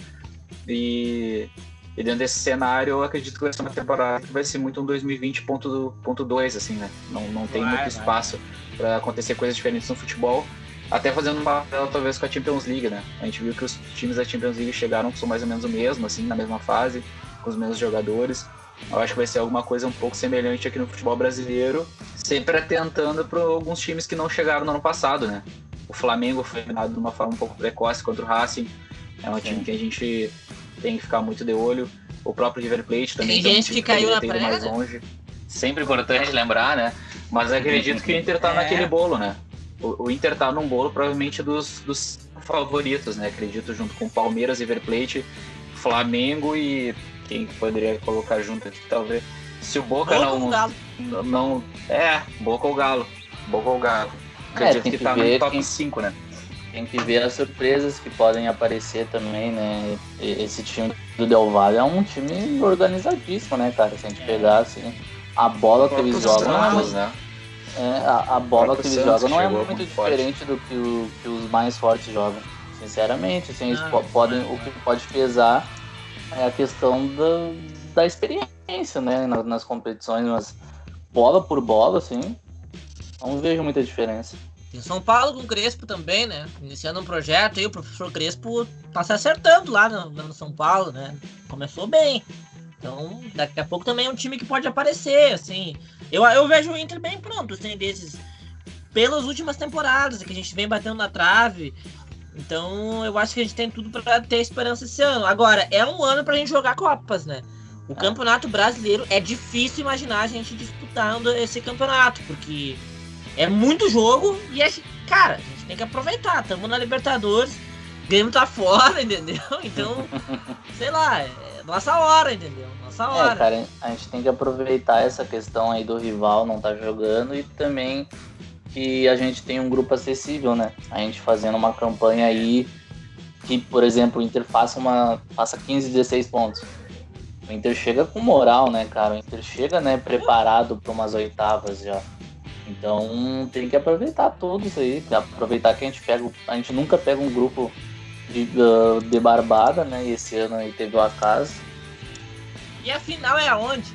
E, e dentro desse cenário, eu acredito que vai ser uma temporada que vai ser muito um 2020.2, assim, né? Não, não tem muito espaço para acontecer coisas diferentes no futebol. Até fazendo um papel, talvez, com a Champions League, né? A gente viu que os times da Champions League chegaram que são mais ou menos o mesmo, assim, na mesma fase, com os mesmos jogadores. Eu acho que vai ser alguma coisa um pouco semelhante aqui no futebol brasileiro, sempre atentando para alguns times que não chegaram no ano passado, né? O Flamengo foi eliminado de uma forma um pouco precoce contra o Racing. É um Sim. time que a gente tem que ficar muito de olho. O próprio River Plate também Tem é um gente time que caiu poderia na mais longe. Sempre importante lembrar, né? Mas acredito que o Inter tá É. naquele bolo, né? O, o Inter tá num bolo provavelmente dos, dos favoritos, né? Acredito junto com Palmeiras, River Plate, Flamengo e quem poderia colocar junto aqui, talvez. Se o Boca Boca não, ou Galo? não. É, Boca ou Galo. Boca ou Galo. É, Acredito tem que que tá ver no top quem- 5, né? Tem que ver as surpresas que podem aparecer também, né? Esse time do Del Valle é um time organizadíssimo, né, cara? Se a gente pegar assim, a bola que eles jogam não é né? É, a, a bola que eles jogam não é muito muito forte. diferente do que, o- que os mais fortes jogam. Sinceramente, assim, eles Ah, po- podem, não, o que pode pesar é a questão da, da experiência, né, na- nas, competições, mas bola por bola, assim, não vejo muita diferença. Tem São Paulo com o Crespo também, né? Iniciando um projeto aí, o professor Crespo tá se acertando lá no, no São Paulo, né? Começou bem. Então, daqui a pouco também é um time que pode aparecer, assim. Eu, eu vejo o Inter bem pronto, assim, desses. Pelas últimas temporadas, que a gente vem batendo na trave. Então, eu acho que a gente tem tudo pra ter esperança esse ano. Agora, é um ano pra gente jogar Copas, né? O É. Campeonato Brasileiro é difícil imaginar a gente disputando esse campeonato, porque é muito jogo e, a gente- cara, a gente tem que aproveitar. Estamos na Libertadores, o Grêmio tá fora, entendeu? Então, sei lá, é nossa hora, entendeu? Nossa É, hora. cara, a gente tem que aproveitar essa questão aí do rival não tá jogando e também que a gente tem um grupo acessível, né? A gente fazendo uma campanha aí que, por exemplo, o Inter faça uma faça 15, 16 pontos. O Inter chega com moral, né, cara? O Inter chega, né, preparado para umas oitavas já. Então tem que aproveitar tudo isso aí, aproveitar que a gente pega, a gente nunca pega um grupo de, ah, de barbada, né? E esse ano aí teve o acaso. E a final é aonde?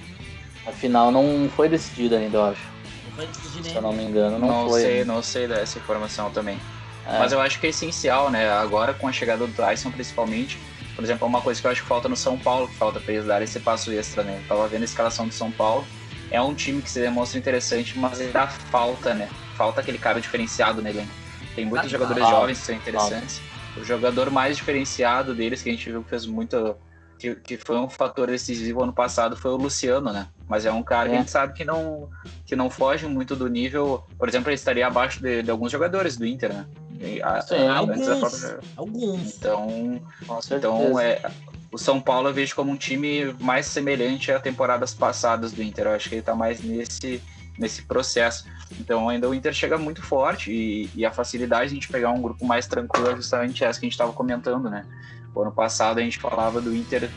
A final não foi decidida ainda, eu acho. Não foi decidido Se eu não me engano, não, Não, foi. sei, não sei dessa informação também. É, Mas eu acho que é essencial, né? Agora com a chegada do Tyson, principalmente. Por exemplo, uma coisa que eu acho que falta no São Paulo, que falta pra eles darem esse passo extra, né? Eu tava vendo a escalação do São Paulo. É um time que se demonstra interessante, mas ainda falta, né? Falta aquele cara diferenciado nele. né? Tem muitos Ah, jogadores falta, jovens que são interessantes. O jogador mais diferenciado deles, que a gente viu que fez muito. Que, que foi um fator decisivo ano passado, foi o Luciano, né? Mas é um cara que É. a gente sabe que não, que não foge muito do nível. Por exemplo, ele estaria abaixo de, de alguns jogadores do Inter, né? E a- da Alguns. própria- Alguns. Então, então é, o São Paulo eu vejo como um time mais semelhante a temporadas passadas do Inter. Eu acho que ele tá mais nesse, nesse processo. Então ainda o Inter chega muito forte e, e a facilidade de a gente pegar um grupo mais tranquilo é justamente essa que a gente estava comentando, né? O ano passado a gente falava do Inter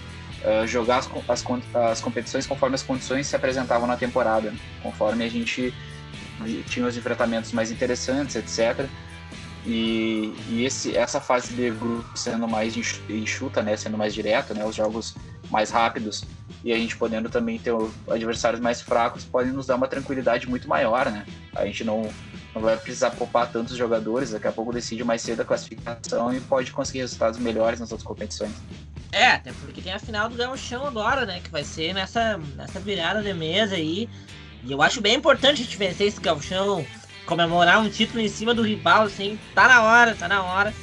eh, jogar as, as, as competições conforme as condições se apresentavam na temporada, né? conforme a gente tinha os enfrentamentos mais interessantes, etc. E, e esse, essa fase de grupo sendo mais enxu- enxuta, né, sendo mais direta, né, os jogos mais rápidos e a gente podendo também ter adversários mais fracos podem nos dar uma tranquilidade muito maior, né? A gente não, não vai precisar poupar tantos jogadores, daqui a pouco decide mais cedo a classificação e pode conseguir resultados melhores nas outras competições. É, até porque tem a final do Gauchão agora, né? Que vai ser nessa, nessa virada de mesa aí. E eu acho bem importante a gente vencer esse Gauchão, comemorar um título em cima do rival, assim. Tá na hora, tá na hora.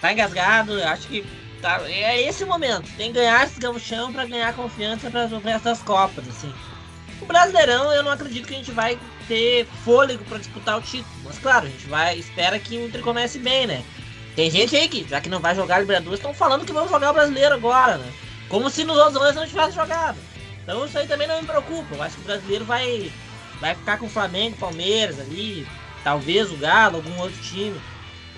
Tá engasgado, acho que tá, é esse o momento. Tem que ganhar esse Gauchão pra ganhar confiança para o resto das Copas, assim. O Brasileirão, eu não acredito que a gente vai ter fôlego para disputar o título. Mas claro, a gente vai espera que o Inter comece bem, né? Tem gente aí que, já que não vai jogar Libertadores, estão falando que vão jogar o brasileiro agora, né? Como se nos outros anos não tivesse jogado. Então isso aí também não me preocupa. Eu acho que o brasileiro vai, vai ficar com o Flamengo, Palmeiras ali, talvez o Galo, algum outro time.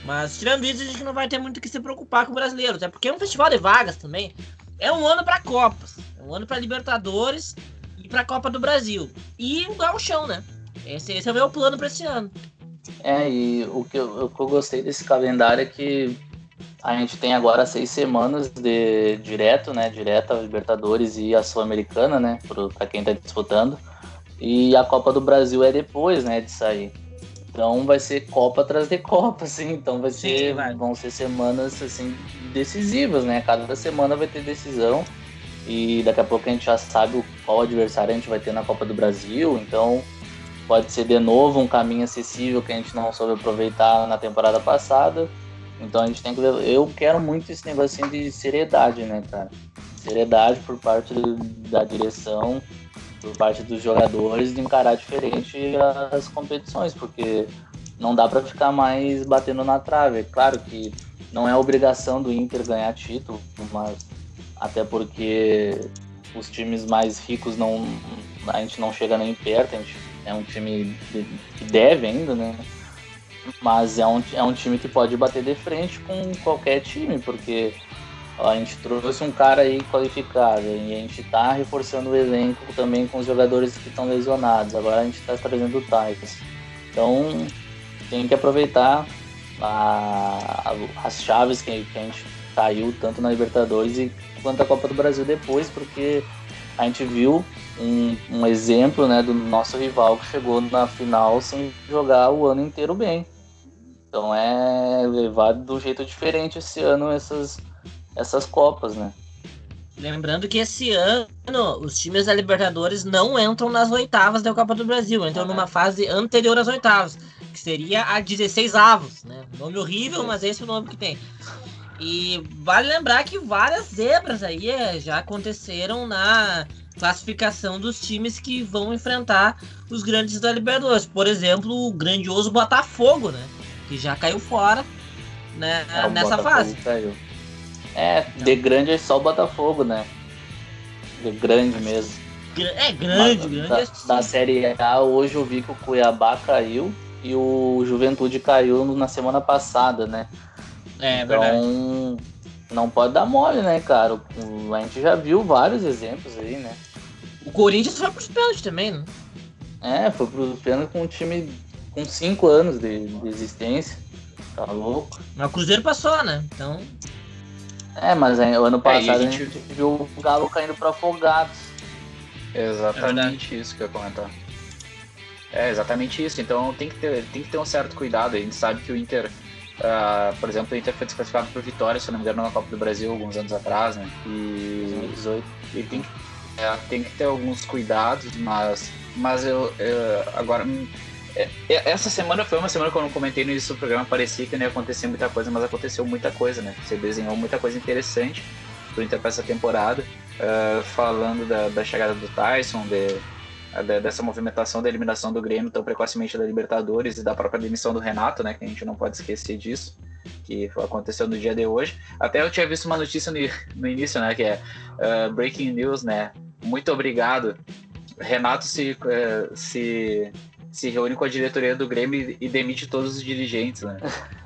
Mas tirando isso, a gente não vai ter muito que se preocupar com o brasileiro, até porque é um festival de vagas também. É um ano para Copas, é um ano para Libertadores e para Copa do Brasil. E o Gauchão, né? Esse, esse é o meu plano para esse ano. É, e o que, eu, o que eu gostei desse calendário é que a gente tem agora seis semanas de direto, né? Direto a Libertadores e a Sul-Americana, né? Para quem está disputando. E a Copa do Brasil é depois, né? De sair. Então vai ser Copa atrás de Copa, assim. Então vai ser, Sim, vai. vão ser semanas assim decisivas, né? Cada semana vai ter decisão. E daqui a pouco a gente já sabe qual adversário a gente vai ter na Copa do Brasil. Então pode ser de novo um caminho acessível que a gente não soube aproveitar na temporada passada. Então a gente tem que Eu quero muito esse negocinho de seriedade, né, cara? Seriedade por parte da direção, por parte dos jogadores de encarar diferente as competições, porque não dá para ficar mais batendo na trave. É claro que não é obrigação do Inter ganhar título, mas até porque os times mais ricos não a gente não chega nem perto, a gente é um time que deve ainda, né? Mas é um, é um time que pode bater de frente com qualquer time, porque a gente trouxe um cara aí qualificado e a gente tá reforçando o elenco também com os jogadores que estão lesionados. Agora a gente tá trazendo o Tigers. Então tem que aproveitar a, as chaves que, que a gente caiu tanto na Libertadores e quanto a Copa do Brasil depois, porque a gente viu um, um, exemplo né, do nosso rival que chegou na final sem jogar o ano inteiro bem. Então é levar do jeito diferente esse ano essas, essas Copas, né? Lembrando que esse ano os times da Libertadores não entram nas oitavas da Copa do Brasil, entram numa fase anterior às oitavas, que seria a 16 avos, né? Nome horrível, mas esse é o nome que tem. E vale lembrar que várias zebras aí é, já aconteceram na classificação dos times que vão enfrentar os grandes da Libertadores. Por exemplo, o grandioso Botafogo, né? Que já caiu fora né, é, nessa Botafogo fase. Caiu. É, de grande é só o Botafogo, né? De grande mesmo. É grande, Mas, grande. Da, é da Série A, hoje eu vi que o Cuiabá caiu e o Juventude caiu na semana passada, né? É, então, verdade. não pode dar mole, né, cara? A gente já viu vários exemplos aí, né? O Corinthians foi pros pênaltis também, né? É, foi pros pênaltis com um time com 5 anos de, de, existência. Tá louco. Mas o Cruzeiro passou, né? Então. É, mas o ano é, passado é, a, gente... a gente viu o Galo caindo para afogados. Exatamente é isso que eu ia comentar. É exatamente isso. Então tem que ter, tem que ter um certo cuidado. A gente sabe que o Inter Uh, por exemplo, o Inter foi desclassificado por vitória, se não me engano, na Copa do Brasil alguns anos atrás, né? E, 2018. E tem, é, tem que ter alguns cuidados, mas, mas eu, eu agora. É, é, essa semana foi uma semana que eu não comentei no início do programa, parecia que não ia acontecer muita coisa, mas aconteceu muita coisa, né? Você desenhou muita coisa interessante pro Inter para essa temporada, uh, falando da, da, chegada do Tyson, de, dessa movimentação da eliminação do Grêmio tão precocemente da Libertadores e da própria demissão do Renato, né? Que a gente não pode esquecer disso, que aconteceu no dia de hoje. Até eu tinha visto uma notícia no, no início, né? Que é uh, breaking news, né? Muito obrigado. Renato se, uh, se, se reúne com a diretoria do Grêmio e demite todos os dirigentes, né?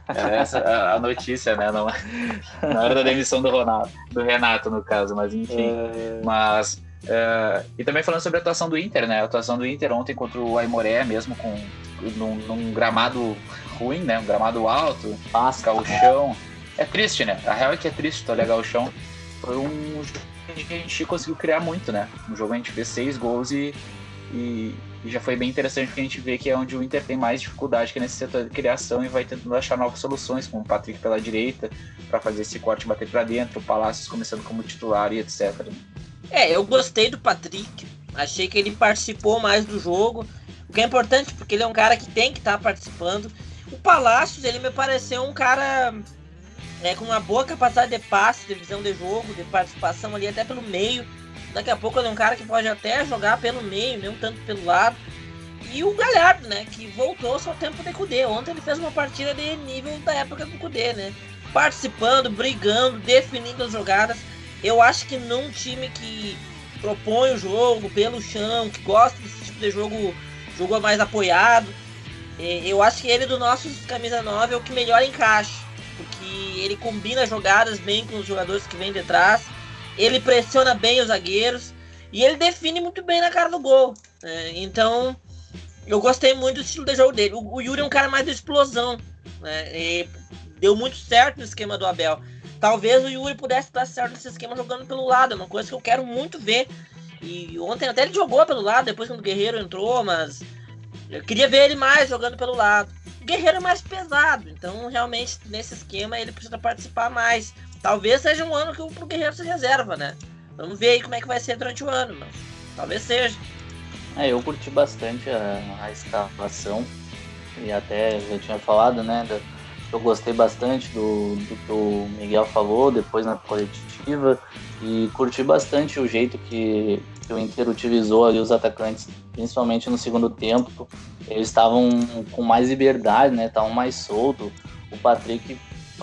É essa a, a notícia, né? Não, não era da demissão do Ronaldo, do Renato, no caso, mas enfim. É... Mas Uh, e também falando sobre a atuação do Inter, né? A atuação do Inter ontem contra o Aimoré, mesmo com num, num gramado ruim, né? Um gramado alto, pasca o chão. É triste, né? A real é que é triste tu olhar o chão. Foi um jogo que a gente conseguiu criar muito, né? Um jogo a gente fez seis gols e, E, e, já foi bem interessante porque a gente vê que é onde o Inter tem mais dificuldade, que é nesse setor de criação, e vai tentando achar novas soluções, como o Patrick pela direita, para fazer esse corte bater para dentro, o Palácios começando como titular e etc. É, eu gostei do Patrick, achei que ele participou mais do jogo, o que é importante porque ele é um cara que tem que estar tá participando. O Palácios, ele me pareceu um cara é, com uma boa capacidade de passe, de visão de jogo, de participação ali até pelo meio Daqui a pouco ele é um cara que pode até jogar pelo meio, nem um tanto pelo lado. E o Galhardo, né? Que voltou seu tempo de Cudê. Ontem ele fez uma partida de nível da época do Cudê, né? Participando, brigando, definindo as jogadas. Eu acho que num time que propõe o jogo pelo chão, que gosta desse tipo de jogo, jogo mais apoiado, é, eu acho que ele do nosso camisa 9 é o que melhor encaixa. Porque ele combina jogadas bem com os jogadores que vêm de trás ele pressiona bem os zagueiros e ele define muito bem na cara do gol. Né? Então, eu gostei muito do estilo de jogo dele. O, o Yuri é um cara mais de explosão. Né? deu muito certo no esquema do Abel. Talvez o Yuri pudesse dar certo nesse esquema jogando pelo lado. É uma coisa que eu quero muito ver. E ontem até ele jogou pelo lado, depois quando o Guerreiro entrou, mas eu queria ver ele mais jogando pelo lado. O Guerreiro é mais pesado, então realmente nesse esquema ele precisa participar mais. Talvez seja um ano que o Guerreiro se reserva, né? Vamos ver aí como é que vai ser durante o ano, mas talvez seja. É, eu curti bastante a, a escalação e até já tinha falado, né? Da, eu gostei bastante do, do que o Miguel falou depois na coletiva e curti bastante o jeito que, que o Inter utilizou ali os atacantes, principalmente no segundo tempo. Eles estavam com mais liberdade, né? Estavam mais soltos. O Patrick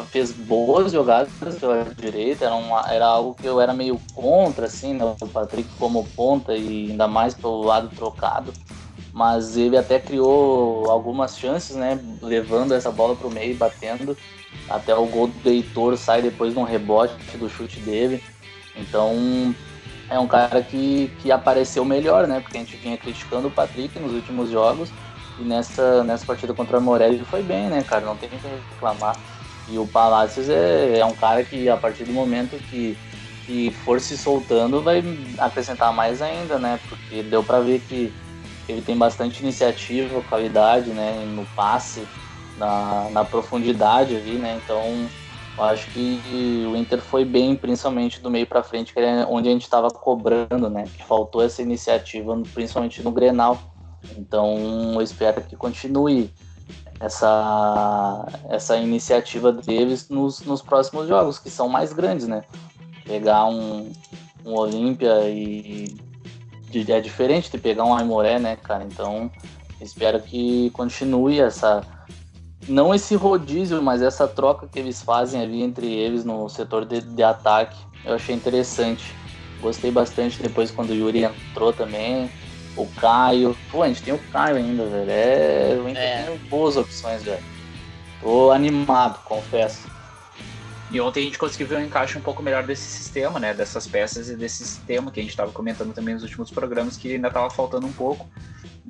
fez boas jogadas pela direita, era, uma, era algo que eu era meio contra, assim, né? o Patrick como ponta e ainda mais pelo lado trocado. Mas ele até criou algumas chances, né? Levando essa bola para o meio e batendo. Até o gol do Heitor sai depois de um rebote do chute dele. Então é um cara que, que apareceu melhor, né? Porque a gente vinha criticando o Patrick nos últimos jogos. E nessa, nessa partida contra a Morelli foi bem, né, cara? Não tem que reclamar. E o Palácios é, é um cara que, a partir do momento que, que for se soltando, vai acrescentar mais ainda, né? Porque deu para ver que ele tem bastante iniciativa, qualidade, né? No passe, na, na profundidade ali, né? Então, eu acho que o Inter foi bem, principalmente do meio para frente, que é onde a gente estava cobrando, né? Que faltou essa iniciativa, principalmente no Grenal. Então, eu espero que continue essa, essa iniciativa deles nos, nos próximos jogos, que são mais grandes, né? Pegar um, um Olímpia e é diferente de pegar um Aimoré, né, cara? Então, espero que continue essa não esse rodízio, mas essa troca que eles fazem ali entre eles no setor de, de ataque. Eu achei interessante. Gostei bastante depois quando o Yuri entrou também o Caio. Pô, a gente tem o Caio ainda, velho. É, o Inter é. tem boas opções, velho. Tô animado, confesso. E ontem a gente conseguiu ver um encaixe um pouco melhor desse sistema, né? Dessas peças e desse sistema que a gente estava comentando também nos últimos programas, que ainda estava faltando um pouco.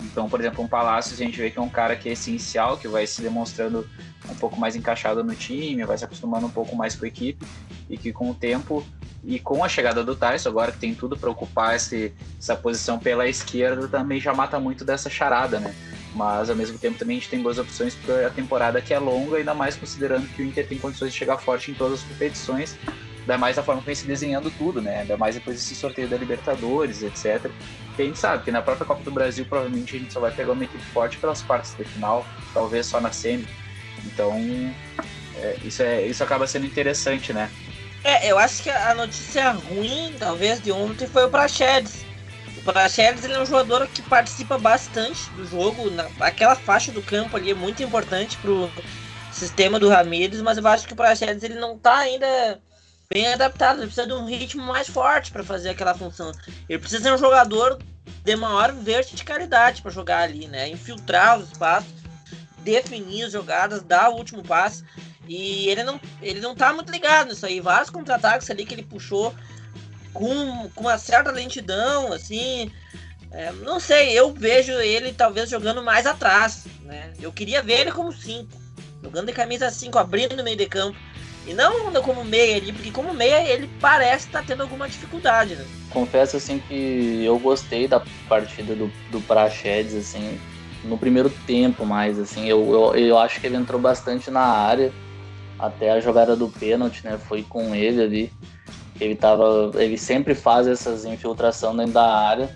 Então, por exemplo, um Palácios a gente vê que é um cara que é essencial, que vai se demonstrando um pouco mais encaixado no time, vai se acostumando um pouco mais com a equipe e que com o tempo e com a chegada do Tyson, agora que tem tudo para ocupar esse, essa posição pela esquerda, também já mata muito dessa charada, né? Mas ao mesmo tempo também a gente tem boas opções para a temporada que é longa, ainda mais considerando que o Inter tem condições de chegar forte em todas as competições, ainda mais da forma que vem se desenhando tudo, né? Ainda mais depois desse sorteio da Libertadores, etc. Que a gente sabe que na própria Copa do Brasil provavelmente a gente só vai pegar uma equipe forte pelas partes da final, talvez só na semi. Então é, isso, é, isso acaba sendo interessante, né? É, eu acho que a notícia ruim, talvez, de ontem foi o Praxedes. O Praxedes ele é um jogador que participa bastante do jogo. Na, aquela faixa do campo ali é muito importante pro sistema do Ramires, mas eu acho que o Praxedes ele não tá ainda bem adaptado. Ele precisa de um ritmo mais forte para fazer aquela função. Ele precisa ser um jogador de maior verticalidade para jogar ali, né? Infiltrar os espaços, definir as jogadas, dar o último passe. E ele não, ele não tá muito ligado nisso aí. Vários contra-ataques ali que ele puxou com, com uma certa lentidão, assim. É, não sei, eu vejo ele talvez jogando mais atrás, né? Eu queria ver ele como 5, jogando de camisa 5, abrindo no meio de campo. E não como meia ali, porque como meia ele parece estar tá tendo alguma dificuldade, né? Confesso assim que eu gostei da partida do, do Praxedes, assim, no primeiro tempo mais, assim, eu, eu, eu acho que ele entrou bastante na área, até a jogada do pênalti, né, foi com ele ali, ele tava, ele sempre faz essas infiltração dentro da área,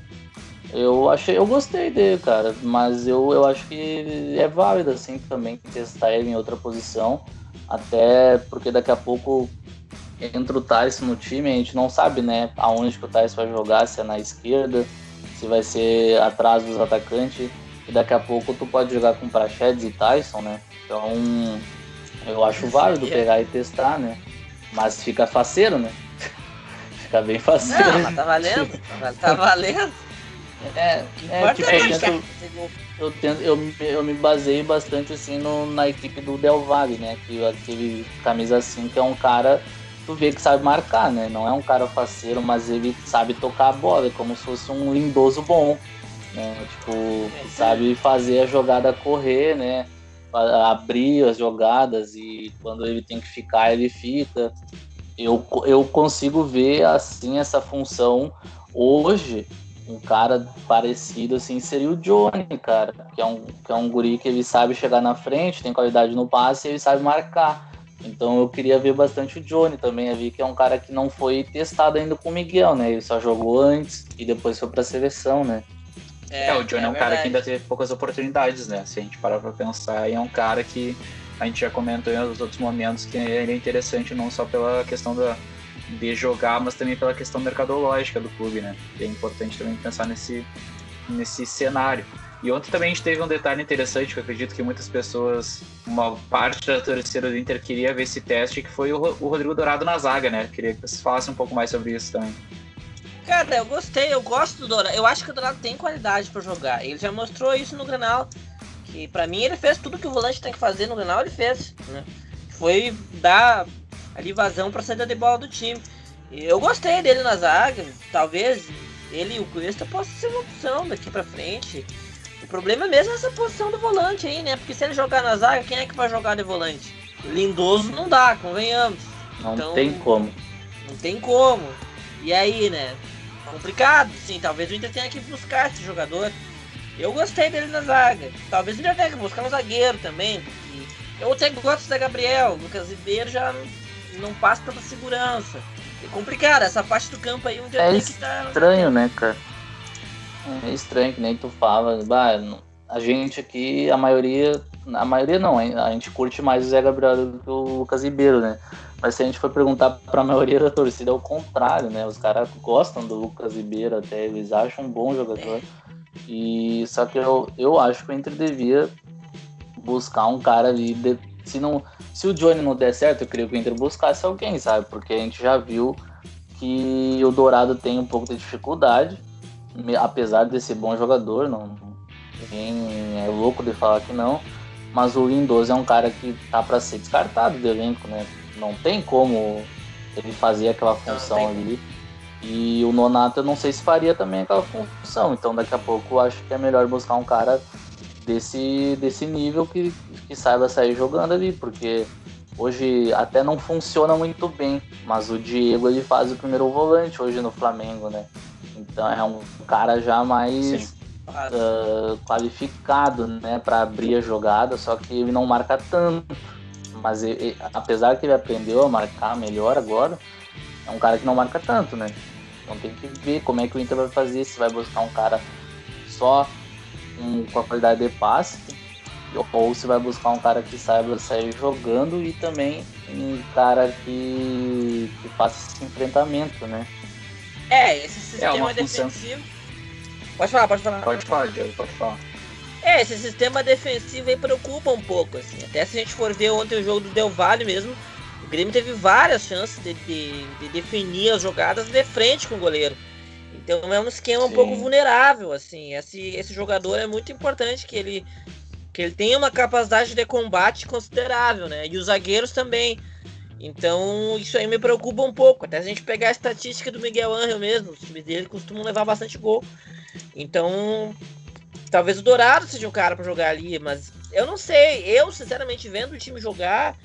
eu achei, eu gostei dele, cara, mas eu, eu acho que é válido, assim, também testar ele em outra posição, até porque daqui a pouco entra o Tyson no time, a gente não sabe, né, aonde que o Tyson vai jogar, se é na esquerda, se vai ser atrás dos atacantes, e daqui a pouco tu pode jogar com Prachedes e Tyson, né, então eu acho válido pegar e testar, né, mas fica faceiro, né, fica bem faceiro. Não, mas tá valendo, tá valendo. É, é tipo, eu, tento, eu, tento, eu, eu me baseio bastante assim no, na equipe do Del Valle, né? Que aquele camisa 5 é um cara, tu vê que sabe marcar, né? Não é um cara faceiro, mas ele sabe tocar a bola, é como se fosse um lindoso bom. Né? Tipo, sabe fazer a jogada correr, né? Abrir as jogadas e quando ele tem que ficar, ele fica. Eu, eu consigo ver assim essa função hoje um cara parecido assim seria o Johnny, cara, que é um que é um guri que ele sabe chegar na frente, tem qualidade no passe e ele sabe marcar. Então eu queria ver bastante o Johnny também, vi que é um cara que não foi testado ainda com o Miguel, né? Ele só jogou antes e depois foi pra seleção, né? É, é o Johnny é, é um cara que ainda teve poucas oportunidades, né? Se a gente parar pra pensar, é um cara que a gente já comentou em outros momentos que ele é interessante não só pela questão da, de jogar, mas também pela questão mercadológica do clube, né? E é importante também pensar nesse, nesse cenário. E ontem também a gente teve um detalhe interessante que eu acredito que muitas pessoas, uma parte da torcida do Inter queria ver esse teste, que foi o, o Rodrigo Dourado na zaga, né? Queria que vocês falassem um pouco mais sobre isso também. Cara, eu gostei, eu gosto do Dourado. Eu acho que o Dourado tem qualidade para jogar. Ele já mostrou isso no Granal. Que para mim ele fez tudo que o volante tem que fazer no Granal, ele fez. Né? Foi dar ali vazão para saída de bola do time. Eu gostei dele na zaga, talvez ele e o Cuesta possam ser uma opção daqui para frente. O problema é mesmo essa posição do volante aí, né? Porque se ele jogar na zaga, quem é que vai jogar de volante? Lindoso não dá, convenhamos. Não então, tem como. Não tem como. E aí, né? Complicado, sim. Talvez o Inter tenha que buscar esse jogador. Eu gostei dele na zaga. Talvez o Inter tenha que buscar um zagueiro também. Eu até gosto da Gabriel. Lucas Ribeiro já não passa pela segurança. É complicado, essa parte do campo aí onde é tem que tá... estranho, né, cara? É estranho que nem tu fala. Bah, a gente aqui, a maioria. A maioria não, a gente curte mais o Zé Gabriel do que o Lucas Ribeiro, né? Mas se a gente for perguntar para a maioria da torcida, é o contrário, né? Os caras gostam do Lucas Ribeiro até, eles acham um bom jogador. E só que eu, eu acho que o Inter devia buscar um cara ali, de, se não se o Johnny não der certo, eu queria que o Inter buscasse alguém, sabe? Porque a gente já viu que o Dourado tem um pouco de dificuldade, apesar de ser bom jogador, não, ninguém é louco de falar que não. Mas o Lindoso é um cara que tá para ser descartado do elenco, né? Não tem como ele fazer aquela função ali. E o Nonato eu não sei se faria também aquela função. Então daqui a pouco eu acho que é melhor buscar um cara desse, desse nível que, que saiba sair jogando ali, porque hoje até não funciona muito bem, mas o Diego ele faz o primeiro volante hoje no Flamengo, né? Então é um cara já mais uh, qualificado, né, para abrir a jogada, só que ele não marca tanto. Mas ele, apesar que ele aprendeu a marcar melhor agora, é um cara que não marca tanto, né? Então tem que ver como é que o Inter vai fazer, se vai buscar um cara só um, com a qualidade de passe, ou se vai buscar um cara que saiba sair jogando e também um cara que, que faça esse enfrentamento, né? É, esse sistema é defensivo. Pode falar, pode falar. Pode falar, Diego, pode falar. É, esse sistema defensivo aí preocupa um pouco, assim. Até se a gente for ver ontem o jogo do Del Valle mesmo, o Grêmio teve várias chances de, de, de definir as jogadas de frente com o goleiro. Então é um esquema Sim. um pouco vulnerável, assim. Esse, esse jogador é muito importante que ele, que ele tenha uma capacidade de combate considerável, né? E os zagueiros também. Então isso aí me preocupa um pouco. Até a gente pegar a estatística do Miguel Angel mesmo, os times dele costumam levar bastante gol. Então talvez o Dourado seja o cara para jogar ali, mas eu não sei. Eu, sinceramente, vendo o time jogar,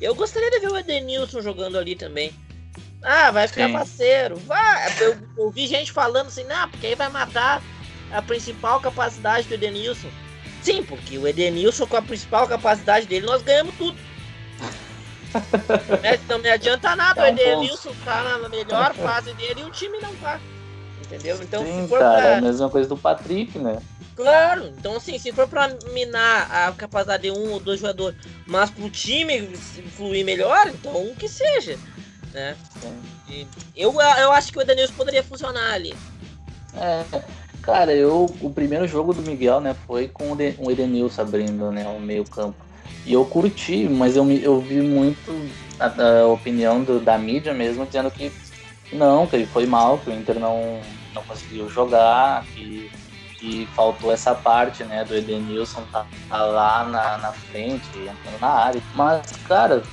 Eu gostaria de ver o Edenilson jogando ali também. Ah, vai ficar Sim. parceiro. Vai. Eu ouvi gente falando assim, não, porque aí vai matar a principal capacidade do Edenilson. Sim, porque o Edenilson, com a principal capacidade dele, nós ganhamos tudo. Né? Não me adianta nada, É o. Edenilson tá na melhor fase dele e o time não tá. Entendeu? Então, Sim, cara, pra... é a mesma coisa do Patrick, né? Claro, então assim, se for pra minar a capacidade de um ou dois jogadores, mas pro time fluir melhor, então que seja, né? E eu, eu acho que o Edenilson poderia funcionar ali. É, cara, eu o primeiro jogo do Miguel, né, foi com o, De, o Edenilson abrindo, né, o meio campo. E eu curti, mas eu, eu vi muito a, a opinião do- da mídia mesmo dizendo que não, que ele foi mal, que o Inter não, não conseguiu jogar, que, que faltou essa parte, né, do Edenilson tá, tá lá na, na frente, entrando na área. Mas, cara,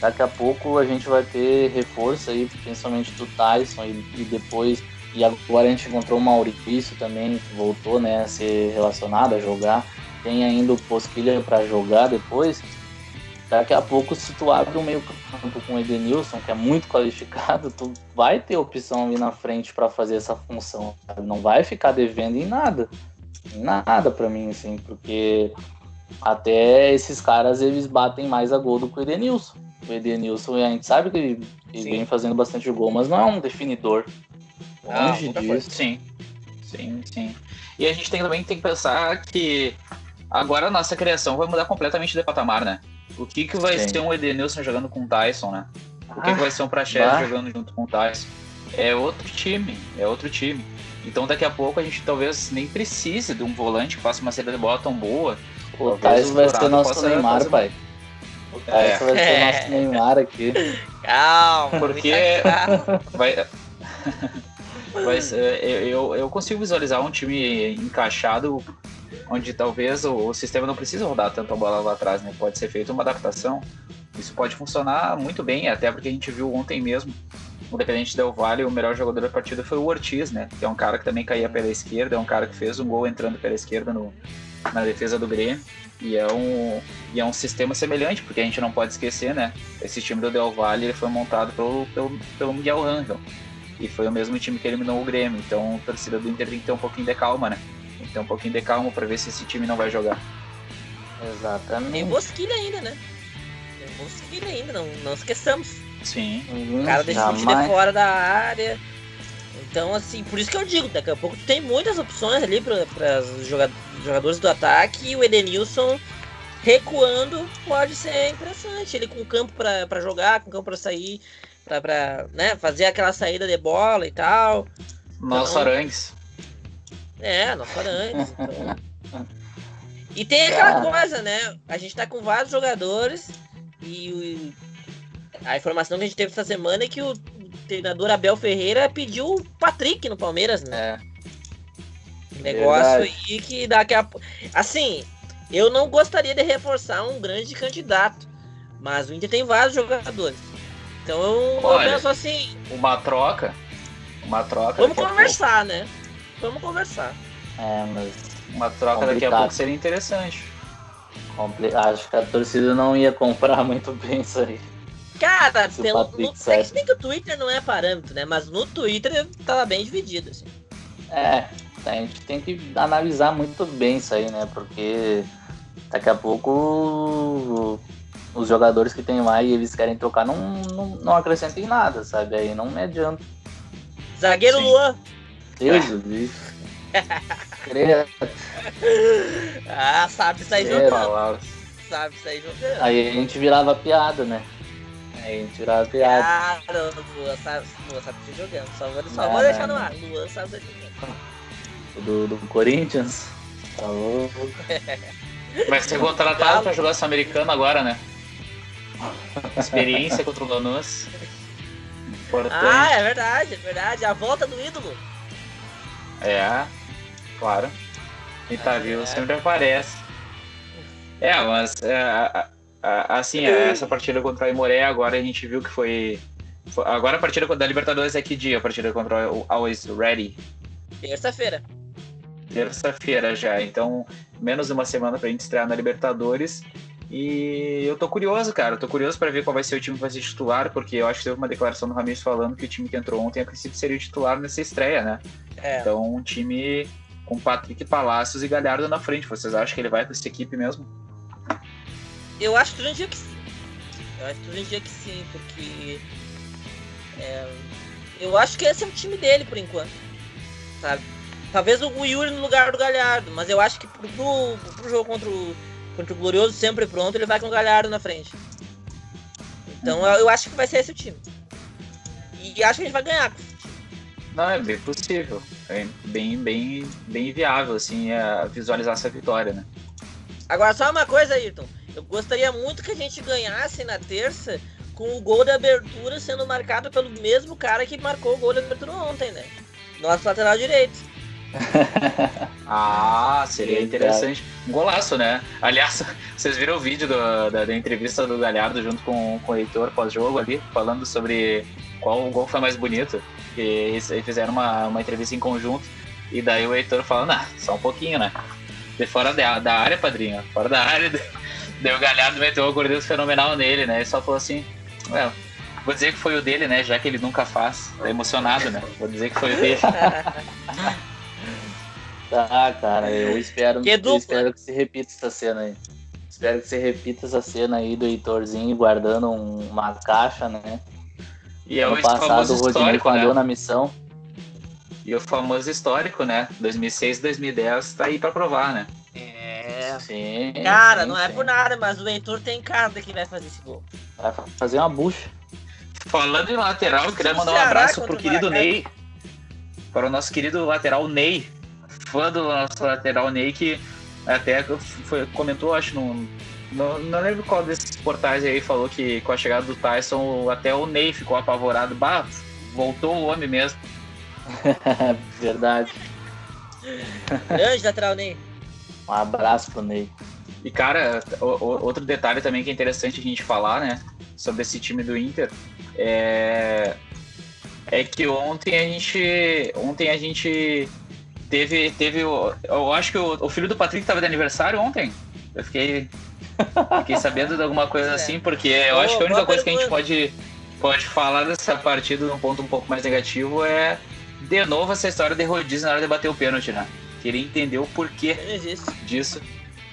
daqui a pouco a gente vai ter reforço aí, principalmente do Tyson e, e depois e agora a gente encontrou o Maurício também, que voltou né, a ser relacionado a jogar. Tem ainda o Posquilha para jogar depois. Daqui a pouco, se tu abre um meio campo com o Edenilson, que é muito qualificado, tu vai ter opção ali na frente para fazer essa função. sabe? Não vai ficar devendo em nada. Em nada para mim, assim, porque até esses caras eles batem mais a gol do que o Edenilson. O Edenilson, a gente sabe que ele, ele vem fazendo bastante gol, mas não é um definidor. Ah, Longe outra disso. Sim. Sim, sim. E a gente tem, também tem que pensar que agora a nossa criação vai mudar completamente de patamar, né? O que, que vai Sim. ser um Edenilson jogando com o Tyson, né? O que, Ah, que vai ser um Praxedes bah. jogando junto com o Tyson? É outro time, é outro time. Então daqui a pouco a gente talvez nem precise de um volante que faça uma saída de bola tão boa. O Tyson o vai ser nosso Neymar, fazer- pai. O Tyson É. vai ser nosso Neymar aqui. Calma, Porque-. Vai, vai ser- eu, eu- eu consigo visualizar um time encaixado onde talvez o, o sistema não precise rodar tanto a bola lá atrás, né? Pode ser feita uma adaptação. Isso pode funcionar muito bem, até porque a gente viu ontem mesmo, Independente Del Valle, o melhor jogador da partida foi o Ortiz, né? Que é um cara que também caía pela esquerda, é um cara que fez um gol entrando pela esquerda no, na defesa do Grêmio. E é, um, e é um sistema semelhante, porque a gente não pode esquecer, né? Esse time do Del Valle ele foi montado pelo, pelo, pelo Miguel Angel. E foi o mesmo time que eliminou o Grêmio. Então a torcida do Inter tem que ter um pouquinho de calma, né? Tem que ter um pouquinho de calma para ver se esse time não vai jogar. Tem Exatamente. Bosquilha ainda, né? Tem Bosquilha ainda, não, não esqueçamos. Sim. Uhum, O cara deixa o time de fora da área. Então, assim, por isso que eu digo, daqui a pouco tem muitas opções ali para os jogadores do ataque e o Edenilson recuando pode ser interessante. Ele com campo para jogar, com campo para sair, para né, fazer aquela saída de bola e tal. Nós Então- Arangues. É, nós antes. Então... E tem aquela Cara. coisa, né? A gente tá com vários jogadores e a informação que a gente teve essa semana é que o treinador Abel Ferreira pediu o Patrick no Palmeiras, né? É, Negócio verdade. aí que daqui a pouco. Assim, eu não gostaria de reforçar um grande candidato, mas o Inter tem vários jogadores. Então eu, eu Olha, penso assim, Uma troca. Uma troca. vamos conversar, né? Vamos conversar. é, mas. Uma troca daqui a Complicado. pouco seria interessante. compli- acho que a torcida não ia comprar muito bem isso aí. Cara, Se tem, no, é que se bem que o Twitter não é parâmetro, né? Mas no Twitter tava bem dividido, assim. É, a gente tem que analisar muito bem isso aí, né? Porque daqui a pouco os jogadores que tem lá e eles querem trocar não, não, não acrescentam em nada, sabe? Aí não me adianta. Zagueiro Sim. Luan. Deus do livro. Credo. Ah, sabe sair jogando. Palavras. Sabe sair jogando. Aí a gente virava piada, né? Aí a gente virava piada. Cara, o Luan sabe, Luan sabe sair jogando. Só vou, só vou deixar no ar. Luan sabe sair jogando. Do, do Corinthians. Tá louco. Vai ser contratado para jogar Sul-Americano agora, né? Experiência contra o Lanús. Importante. Ah, é verdade, é verdade. A volta do ídolo. É, claro. Quem tá é. sempre aparece. É, mas é, assim, é, essa partida contra o Imoré agora a gente viu que foi. foi- agora a partida da Libertadores é que dia? A partida contra o Always Ready? Terça-feira. Terça-feira já. Então, menos de uma semana pra gente estrear na Libertadores. E eu tô curioso, cara. Eu tô curioso para ver qual vai ser o time que vai ser titular, porque eu acho que teve uma declaração do Ramires falando que o time que entrou ontem a princípio seria o titular nessa estreia, né? É. Então, um time com Patrick Palacios e Galhardo na frente. Vocês acham que ele vai com essa equipe mesmo? Eu acho que durante dia que sim. Eu acho que durante dia que sim, porque. É, eu acho que esse é o time dele por enquanto. Sabe? Talvez o Yuri no lugar do Galhardo, mas eu acho que pro, pro, pro jogo contra o contra o Glorioso sempre pronto, ele vai com o Galhardo na frente. Então eu, eu acho que vai ser esse o time. E acho que a gente vai ganhar. Não, é bem possível. É bem, bem, bem viável, assim, é visualizar essa vitória, né? Agora, só uma coisa, Ayrton. Eu gostaria muito que a gente ganhasse na terça com o gol da abertura sendo marcado pelo mesmo cara que marcou o gol da abertura ontem, né? Nosso lateral direito. ah, seria interessante. Um golaço, né? Aliás, vocês viram o vídeo do, da, da, entrevista do Galhardo junto com, com o Heitor pós-jogo ali, falando sobre qual gol foi mais bonito. E eles, eles fizeram uma, uma entrevista em conjunto. E daí o Heitor falando, ah, só um pouquinho, né? De fora da, da área, padrinho. Fora da área. Daí o Galhardo meteu o gordinho fenomenal nele, né? Ele só falou assim, well, vou dizer que foi o dele, né? Já que ele nunca faz. Tá emocionado, né? Vou dizer que foi o dele. Tá, cara, eu espero, que eu espero que se repita essa cena aí. Espero que se repita essa cena aí do Heitorzinho guardando um, uma caixa, né? E é o passado o Rodinei andou né? na missão. E o famoso histórico, né? 2006 2010 tá aí pra provar, né? É. Sim. Cara, sim, não é por nada, mas o Heitor tem cara que vai fazer esse gol. Vai fazer uma bucha. Falando em lateral, eu queria mandar um abraço pro querido Ney. Para o nosso querido lateral Ney, fã do nosso lateral Ney, que até foi, comentou, acho, no, no, não lembro qual desses portais aí falou que com a chegada do Tyson, até o Ney ficou apavorado. Bah, voltou o homem mesmo. Verdade. Grande lateral Ney. Um abraço pro Ney. E cara, o, o, outro detalhe também que é interessante a gente falar, né, sobre esse time do Inter, é, é que ontem a gente, ontem a gente Teve, teve o, eu acho que o, o filho do Patrick estava de aniversário ontem. Eu fiquei, fiquei sabendo de alguma coisa é. assim, porque eu oh, acho que a única coisa que a gente pode, pode falar dessa partida num ponto um pouco mais negativo é de novo essa história de rodízio na hora de bater o pênalti, né? Queria entender o porquê disso.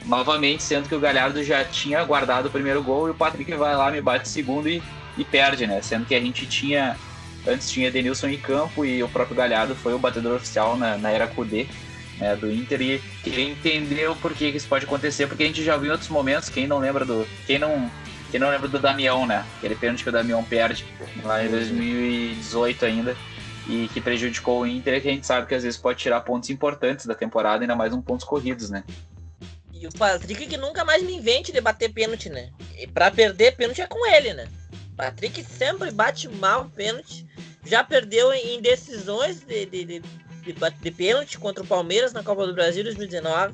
Novamente, sendo que o Galhardo já tinha guardado o primeiro gol e o Patrick vai lá, me bate o segundo e, e perde, né? Sendo que a gente tinha Antes tinha Denilson em campo e o próprio Galhardo foi o batedor oficial na, na era Cudê né, do Inter e queria entender o porquê que isso pode acontecer, porque a gente já viu em outros momentos, quem não lembra do. Quem não, quem não lembra do Damião, né? Aquele pênalti que o Damião perde lá em 2018 ainda. E que prejudicou o Inter, que a gente sabe que às vezes pode tirar pontos importantes da temporada, ainda mais um pontos corridos, né? E o Patrick que nunca mais me invente de bater pênalti, né? E pra perder pênalti é com ele, né? Patrick sempre bate mal pênalti. Já perdeu em decisões de, de, de, de, pênalti contra o Palmeiras na Copa do Brasil 2019.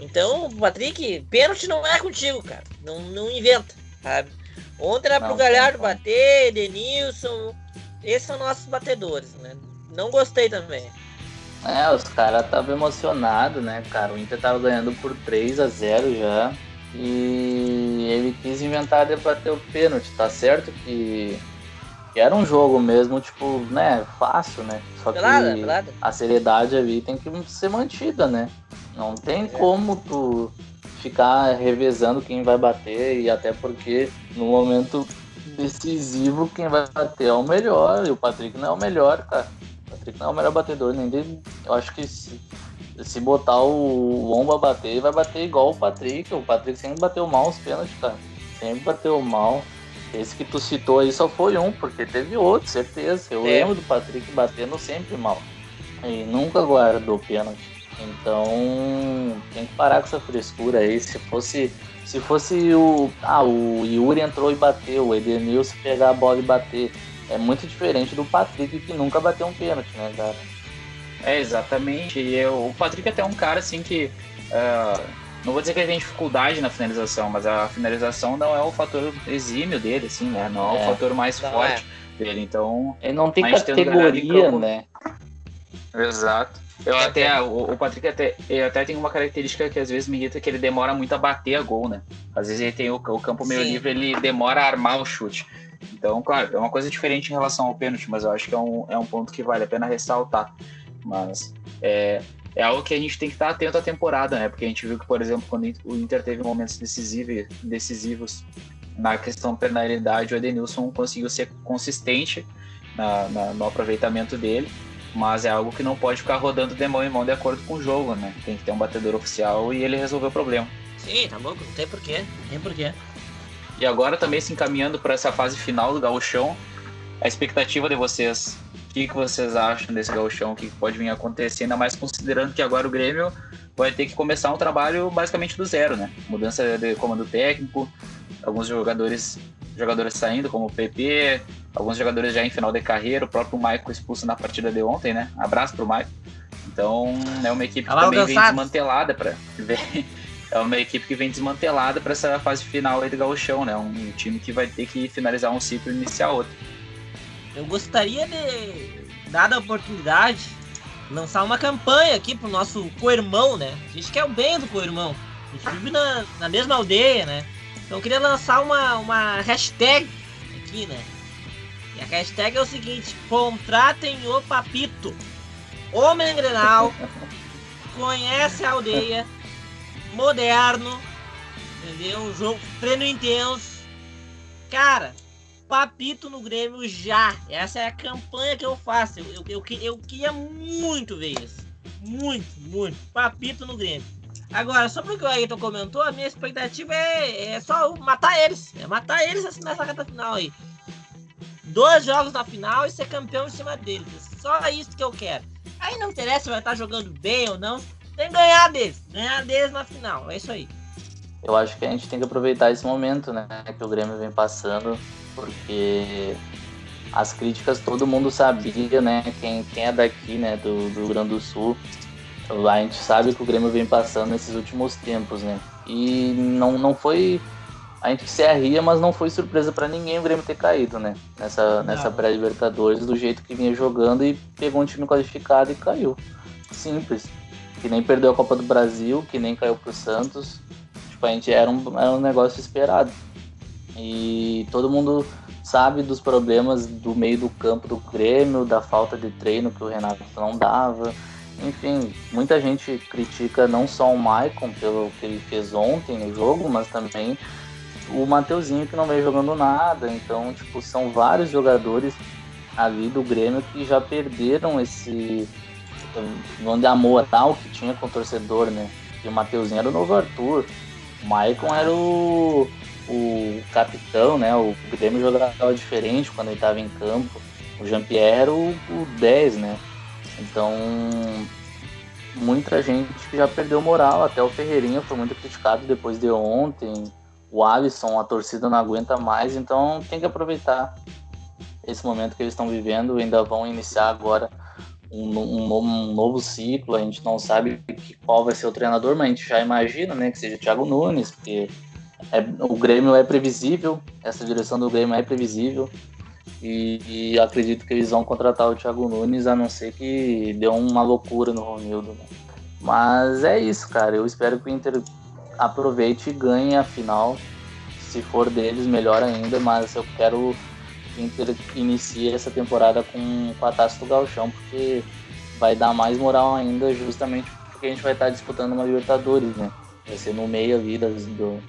Então, Patrick, pênalti não é contigo, cara. Não, não inventa, sabe? Ontem era não, pro Galhardo não, não. bater, Denilson. Esses são nossos batedores, né? Não gostei também. É, os caras estavam emocionados, né, cara? O Inter tava ganhando por 3 a 0 já. E ele quis inventar de bater o pênalti, tá certo que, que era um jogo mesmo, tipo, né, fácil, né? Só que pelada, pelada. a seriedade ali tem que ser mantida, né? Não tem é. como tu ficar revezando quem vai bater e até porque no momento decisivo quem vai bater é o melhor e o Patrick não é o melhor, cara. O Patrick não é o melhor batedor, nem dele. Eu acho que se, se botar o Omba bater, vai bater igual o Patrick. O Patrick sempre bateu mal os pênaltis, cara. Sempre bateu mal. Esse que tu citou aí só foi um, porque teve outro, certeza. Eu é. lembro do Patrick batendo sempre mal. E nunca guardou pênalti. Então tem que parar com essa frescura aí. Se fosse. Se fosse o. Ah, o Yuri entrou e bateu, o Edenilson pegar a bola e bater. É muito diferente do Patrick que nunca bateu um pênalti, né, cara? É, exatamente. E eu, o Patrick é até um cara assim que. Uh, não vou dizer que ele tem dificuldade na finalização, mas a finalização não é o fator exímio dele, assim, né? Não é, é o fator mais forte é. dele. Então. Ele não tem categoria, né? Exato. Eu até, o, o Patrick até, até tem uma característica que às vezes me irrita, que ele demora muito a bater a gol, né? Às vezes ele tem o, o campo meio Sim. livre, ele demora a armar o chute. Então, claro, é uma coisa diferente em relação ao pênalti, mas eu acho que é um, é um ponto que vale a pena ressaltar. Mas é, é algo que a gente tem que estar atento à temporada, né? Porque a gente viu que, por exemplo, quando o Inter teve momentos decisivos, decisivos na questão penalidade, o Edenilson conseguiu ser consistente na, na, no aproveitamento dele mas é algo que não pode ficar rodando de mão em mão de acordo com o jogo, né? Tem que ter um batedor oficial e ele resolveu o problema. Sim, tá bom, não tem porquê, não tem porquê. E agora também se encaminhando para essa fase final do gauchão, a expectativa de vocês, o que, que vocês acham desse gauchão, o que, que pode vir acontecer, ainda mais considerando que agora o Grêmio vai ter que começar um trabalho basicamente do zero, né? Mudança de comando técnico, alguns jogadores jogadores saindo, como o PP, alguns jogadores já em final de carreira, o próprio Maicon expulso na partida de ontem, né? Abraço pro Maicon. Então, é uma equipe que também vem desmantelada para é uma equipe que vem desmantelada para essa fase final aí do Gauchão, né? Um time que vai ter que finalizar um ciclo e iniciar outro. Eu gostaria de, dada a oportunidade, lançar uma campanha aqui pro nosso co-irmão, né? A gente quer o bem do co-irmão. A gente vive na, na mesma aldeia, né? Então eu queria lançar uma, uma hashtag aqui, né? E a hashtag é o seguinte: contratem o Papito. Homem Grenal, conhece a aldeia, moderno, entendeu? Um jogo, treino intenso. Cara, Papito no Grêmio já. Essa é a campanha que eu faço. Eu, eu, eu, eu queria muito ver isso. Muito, muito. Papito no Grêmio. Agora, sobre o que o Ayrton comentou, a minha expectativa é, é só matar eles. É matar eles assim, nessa reta final aí. Dois jogos na final e ser campeão em cima deles. Só isso que eu quero. Aí não interessa se vai estar jogando bem ou não. Tem que ganhar deles. Ganhar deles na final. É isso aí. Eu acho que a gente tem que aproveitar esse momento, né? Que o Grêmio vem passando. Porque as críticas todo mundo sabia, né? Quem, quem é daqui, né? Do, do Rio Grande do Sul a gente sabe que o Grêmio vem passando nesses últimos tempos, né? E não, não foi. A gente se arria, mas não foi surpresa para ninguém o Grêmio ter caído, né? Nessa, nessa pré-Libertadores, do jeito que vinha jogando e pegou um time qualificado e caiu. Simples. Que nem perdeu a Copa do Brasil, que nem caiu pro Santos. Tipo, a gente era um, era um negócio esperado. E todo mundo sabe dos problemas do meio do campo do Grêmio, da falta de treino que o Renato não dava enfim, muita gente critica não só o Maicon pelo que ele fez ontem no jogo, mas também o Mateuzinho que não vem jogando nada. Então, tipo, são vários jogadores ali do Grêmio que já perderam esse vamos de amor tal que tinha com o torcedor, né? E o Mateuzinho era o novo Arthur. O Maicon era o, o capitão, né? O Grêmio jogava diferente quando ele estava em campo. O Jean-Pierre era o, o 10, né? Então, muita gente já perdeu moral. Até o Ferreirinha foi muito criticado depois de ontem. O Alisson, a torcida não aguenta mais. Então, tem que aproveitar esse momento que eles estão vivendo. Ainda vão iniciar agora um, um, novo, um novo ciclo. A gente não sabe qual vai ser o treinador, mas a gente já imagina né, que seja Thiago Nunes, porque é, o Grêmio é previsível, essa direção do Grêmio é previsível. E, e, acredito que eles vão contratar o Thiago Nunes, a não ser que deu uma loucura no Romildo. Né? Mas é isso, cara. Eu espero que o Inter aproveite e ganhe a final. Se for deles, melhor ainda. Mas eu quero que o Inter essa temporada com, com a taça do Galchão, porque vai dar mais moral ainda, justamente porque a gente vai estar disputando uma Libertadores, né? Vai ser no meio ali das, do,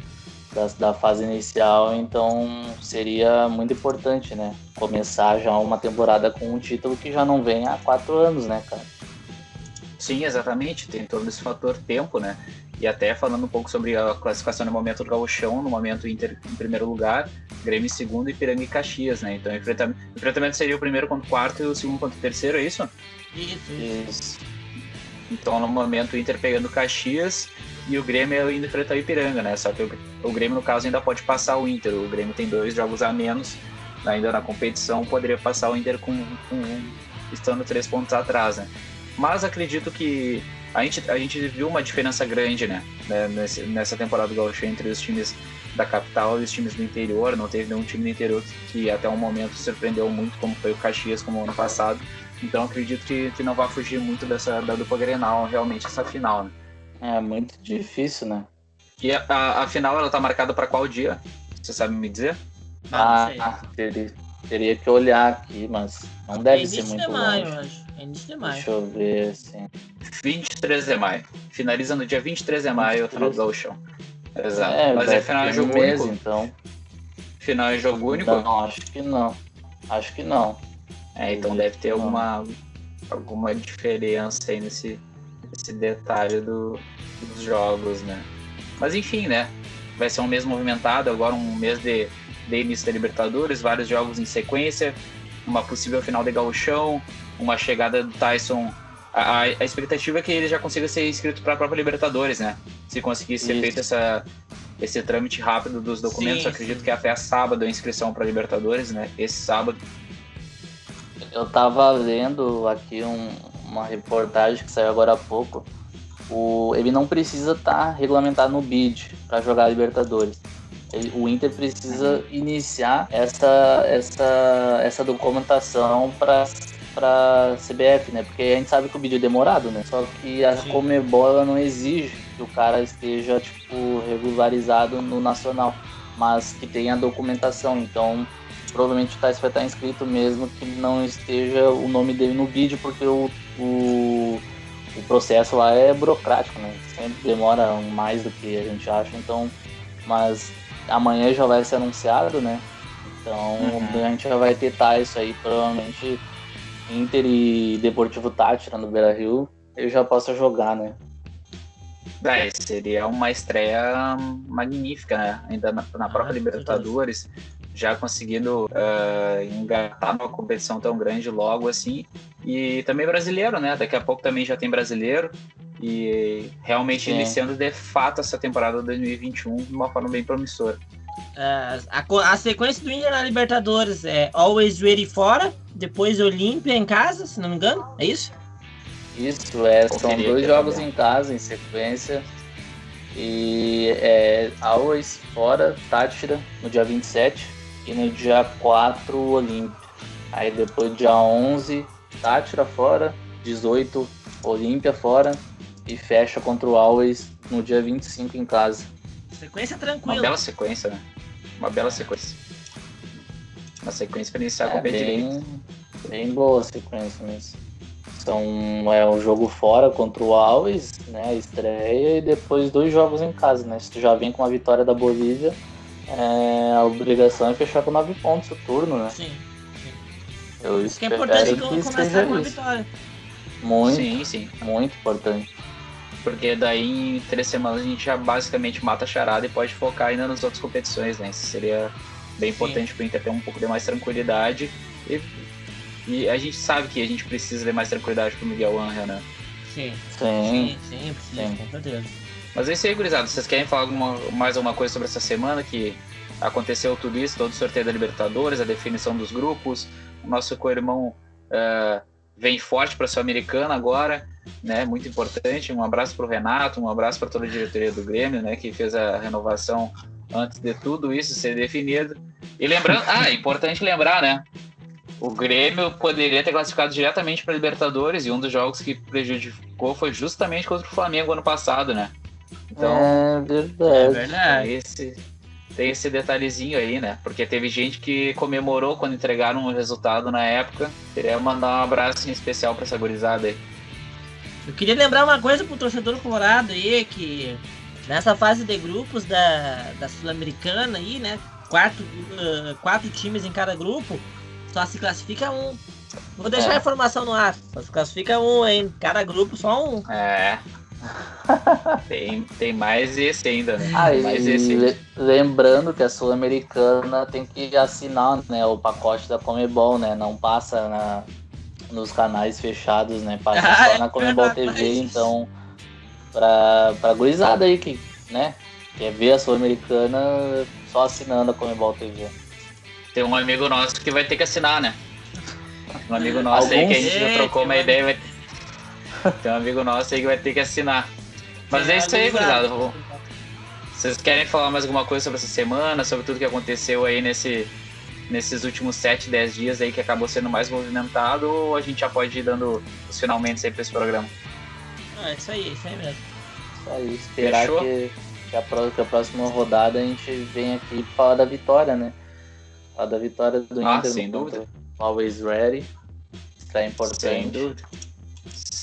da, da fase inicial, então seria muito importante, né? Começar já uma temporada com um título que já não vem há quatro anos, né, cara? Sim, exatamente. Tem todo esse fator tempo, né? E até falando um pouco sobre a classificação no momento do Gauchão, no momento Inter em primeiro lugar, Grêmio em segundo e Piranga e Caxias, né? Então o enfrentamento, o enfrentamento seria o primeiro contra o quarto e o segundo contra o terceiro, é isso? Isso. isso. Então no momento o Inter pegando Caxias e o Grêmio indo enfrentar o Ipiranga, né? Só que o, o, Grêmio, no caso, ainda pode passar o Inter. O Grêmio tem dois jogos a menos ainda na competição, poderia passar o Inter com, com estando três pontos atrás, né? Mas acredito que a gente, a gente viu uma diferença grande, né? né nesse, nessa temporada do Gaúcho entre os times da capital e os times do interior. Não teve nenhum time do interior que até o momento surpreendeu muito, como foi o Caxias, como ano passado. Então acredito que, que não vai fugir muito dessa da dupla Grenal, realmente, essa final, né? É muito difícil, né? E a, a, a final, ela tá marcada para qual dia? Você sabe me dizer? Ah, ah teria, teria que olhar aqui, mas não deve ser muito de maio, longe. Acho. É início de maio. Deixa eu ver, assim. 23 de maio. Finaliza no dia 23 de maio o final do Gauchão. Exato. É, mas é final de jogo mês, único? então. Final de jogo único? Não, acho que não. Acho que não. É, então deve ter alguma, alguma diferença aí nesse, nesse detalhe do, dos jogos, né? Mas enfim, né? Vai ser um mês movimentado, agora um mês de, de início da Libertadores, vários jogos em sequência, uma possível final de gauchão, uma chegada do Tyson. A, a, expectativa é que ele já consiga ser inscrito para a própria Libertadores, né? Se conseguir ser Isso. feito essa, esse trâmite rápido dos documentos, sim, acredito sim. que até sábado a inscrição para Libertadores, né? Esse sábado. Eu tava lendo aqui um, uma reportagem que saiu agora há pouco. O, ele não precisa estar tá regulamentado no BID para jogar a Libertadores. Ele, o Inter precisa iniciar essa, essa, essa documentação para para CBF, né? Porque a gente sabe que o vídeo é demorado, né? Só que a Sim. Comebol não exige que o cara esteja tipo regularizado no nacional, mas que tenha documentação. Então, provavelmente o Tais vai estar inscrito mesmo que não esteja o nome dele no vídeo, porque o, o, o processo lá é burocrático, né? Sempre demora mais do que a gente acha. Então, mas amanhã já vai ser anunciado, né? Então uhum. a gente já vai ter Tais aí provavelmente Inter e Deportivo Tátira no Beira Rio, eu já posso jogar, né? É, seria uma estreia magnífica, né? Ainda na, na própria ah, Libertadores, já conseguindo uh, engatar numa competição tão grande logo assim. E também brasileiro, né? Daqui a pouco também já tem brasileiro. E realmente Sim. iniciando de fato essa temporada 2021 de uma forma bem promissora. Uh, a, a, sequência do Inter na Libertadores é Always Ready fora, depois Olímpia em casa, se não me engano, é isso? Isso, é, são dois jogos em casa em sequência. E é Always fora, Tátira, no dia 27, e no dia 4, Olímpia. Aí depois, dia 11, Tátira fora, 18, Olímpia fora, e fecha contra o Always no dia 25 em casa. Sequência tranquila. Uma bela sequência, né? Uma bela sequência. Uma sequência para iniciar é, com o pé bem, direito. Bem boa a sequência mesmo. São, é um jogo fora contra o Alves, né? A estreia, e depois dois jogos em casa, né? Se tu já vem com a vitória da Bolívia, é, a obrigação é fechar com nove pontos o turno, né? Sim. Eu isso que é importante que, que começar com a vitória. Muito, sim, sim. muito importante. Porque daí em três semanas a gente já basicamente mata a charada e pode focar ainda nas outras competições, né? Isso seria bem importante para o Inter ter um pouco de mais tranquilidade. E, e, a gente sabe que a gente precisa de mais tranquilidade para o Miguel Angel, né? Sim. Sim, sim, sim, sim. com certeza. Mas é isso aí, gurizada. Vocês querem falar alguma, mais alguma coisa sobre essa semana que aconteceu tudo isso, todo o sorteio da Libertadores, a definição dos grupos, o nosso co-irmão uh, vem forte para a Sul-Americana agora né? Muito importante. Um abraço para o Renato, um abraço para toda a diretoria do Grêmio, né? Que fez a renovação antes de tudo isso ser definido. E lembrando, ah, é importante lembrar, né? O Grêmio poderia ter classificado diretamente para Libertadores e um dos jogos que prejudicou foi justamente contra o Flamengo ano passado, né? Então, é verdade. É verdade. Esse, tem esse detalhezinho aí, né? Porque teve gente que comemorou quando entregaram o resultado na época. Queria mandar um abraço em especial para essa gurizada aí. Eu queria lembrar uma coisa pro torcedor colorado aí, que nessa fase de grupos da, da Sul-Americana aí, né? Quatro, uh, quatro times em cada grupo, só se classifica um. Vou deixar é. a informação no ar. Só se classifica um em cada grupo, só um. É. tem, tem mais esse ainda, né? Ah, mais esse lembrando que a Sul-Americana tem que assinar né, o pacote da Comebol, né? Não passa na, nos canais fechados, né? Passa ah, só é na Comebol TV, então pra, pra gurizada aí que, né? Quer ver a Sul-Americana só assinando a Comebol TV. Tem um amigo nosso que vai ter que assinar, né? Um amigo nosso Alguns? aí que a gente já trocou uma ideia. Vai... Tem um amigo nosso aí que vai ter que assinar. Mas é, é isso aí, gurizada. Vocês querem falar mais alguma coisa sobre essa semana, sobre tudo que aconteceu aí nesse nesses últimos 7, 10 dias aí que acabou sendo mais movimentado ou a gente já pode ir dando os finalmente aí para esse programa? Ah, é isso aí, é isso aí mesmo. Isso aí, esperar que, que, a, que a próxima rodada a gente venha aqui falar da vitória, né? Falar da vitória do ah, Inter. Sem dúvida. Always ready. Está importante. Sem dúvida.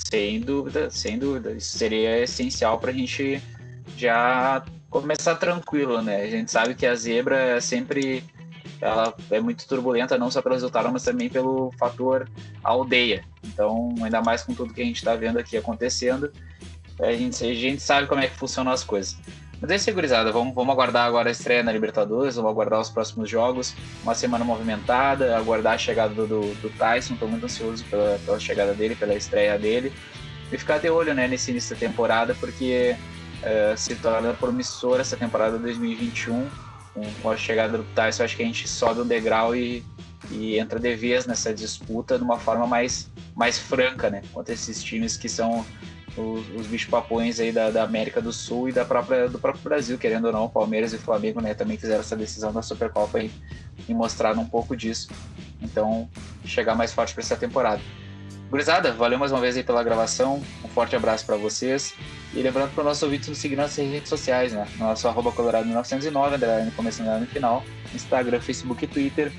Sem dúvida, sem dúvida. Isso seria essencial para a gente já começar tranquilo, né? A gente sabe que a zebra é sempre ela é muito turbulenta, não só pelo resultado, mas também pelo fator aldeia. Então, ainda mais com tudo que a gente está vendo aqui acontecendo, a gente, a gente sabe como é que funcionam as coisas. Mas é segurizada, vamos, vamos aguardar agora a estreia na Libertadores, vamos aguardar os próximos jogos, uma semana movimentada, aguardar a chegada do, do, do Tyson, estou muito ansioso pela, pela chegada dele, pela estreia dele, e ficar de olho né, nesse início da temporada, porque uh, se torna promissora essa temporada 2021, com a chegada do Tyson, acho que a gente sobe um degrau e, e entra de vez nessa disputa de uma forma mais, mais franca, né? Contra esses times que são os, os bichos papões aí da, da, América do Sul e da própria, do próprio Brasil, querendo ou não, Palmeiras e Flamengo, né? Também fizeram essa decisão da Supercopa e, e mostraram um pouco disso. Então, chegar mais forte para essa temporada. Gurizada, valeu mais uma vez aí pela gravação. Um forte abraço para vocês. E lembrando para o nosso ouvinte nos seguir nas redes sociais, né? Nosso arroba colorado 1909, underline começando no final, Instagram, Facebook e Twitter.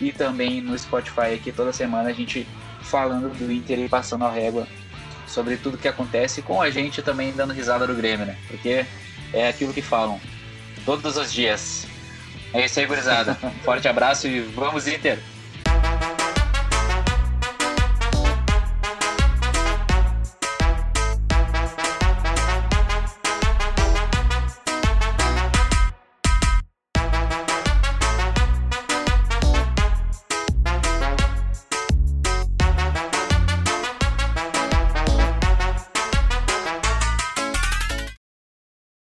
E também no Spotify aqui toda semana a gente falando do Inter e passando a régua sobre tudo que acontece com a gente também dando risada do Grêmio, né? Porque é aquilo que falam todos os dias. É isso aí, gurizada. Forte abraço e vamos, Inter!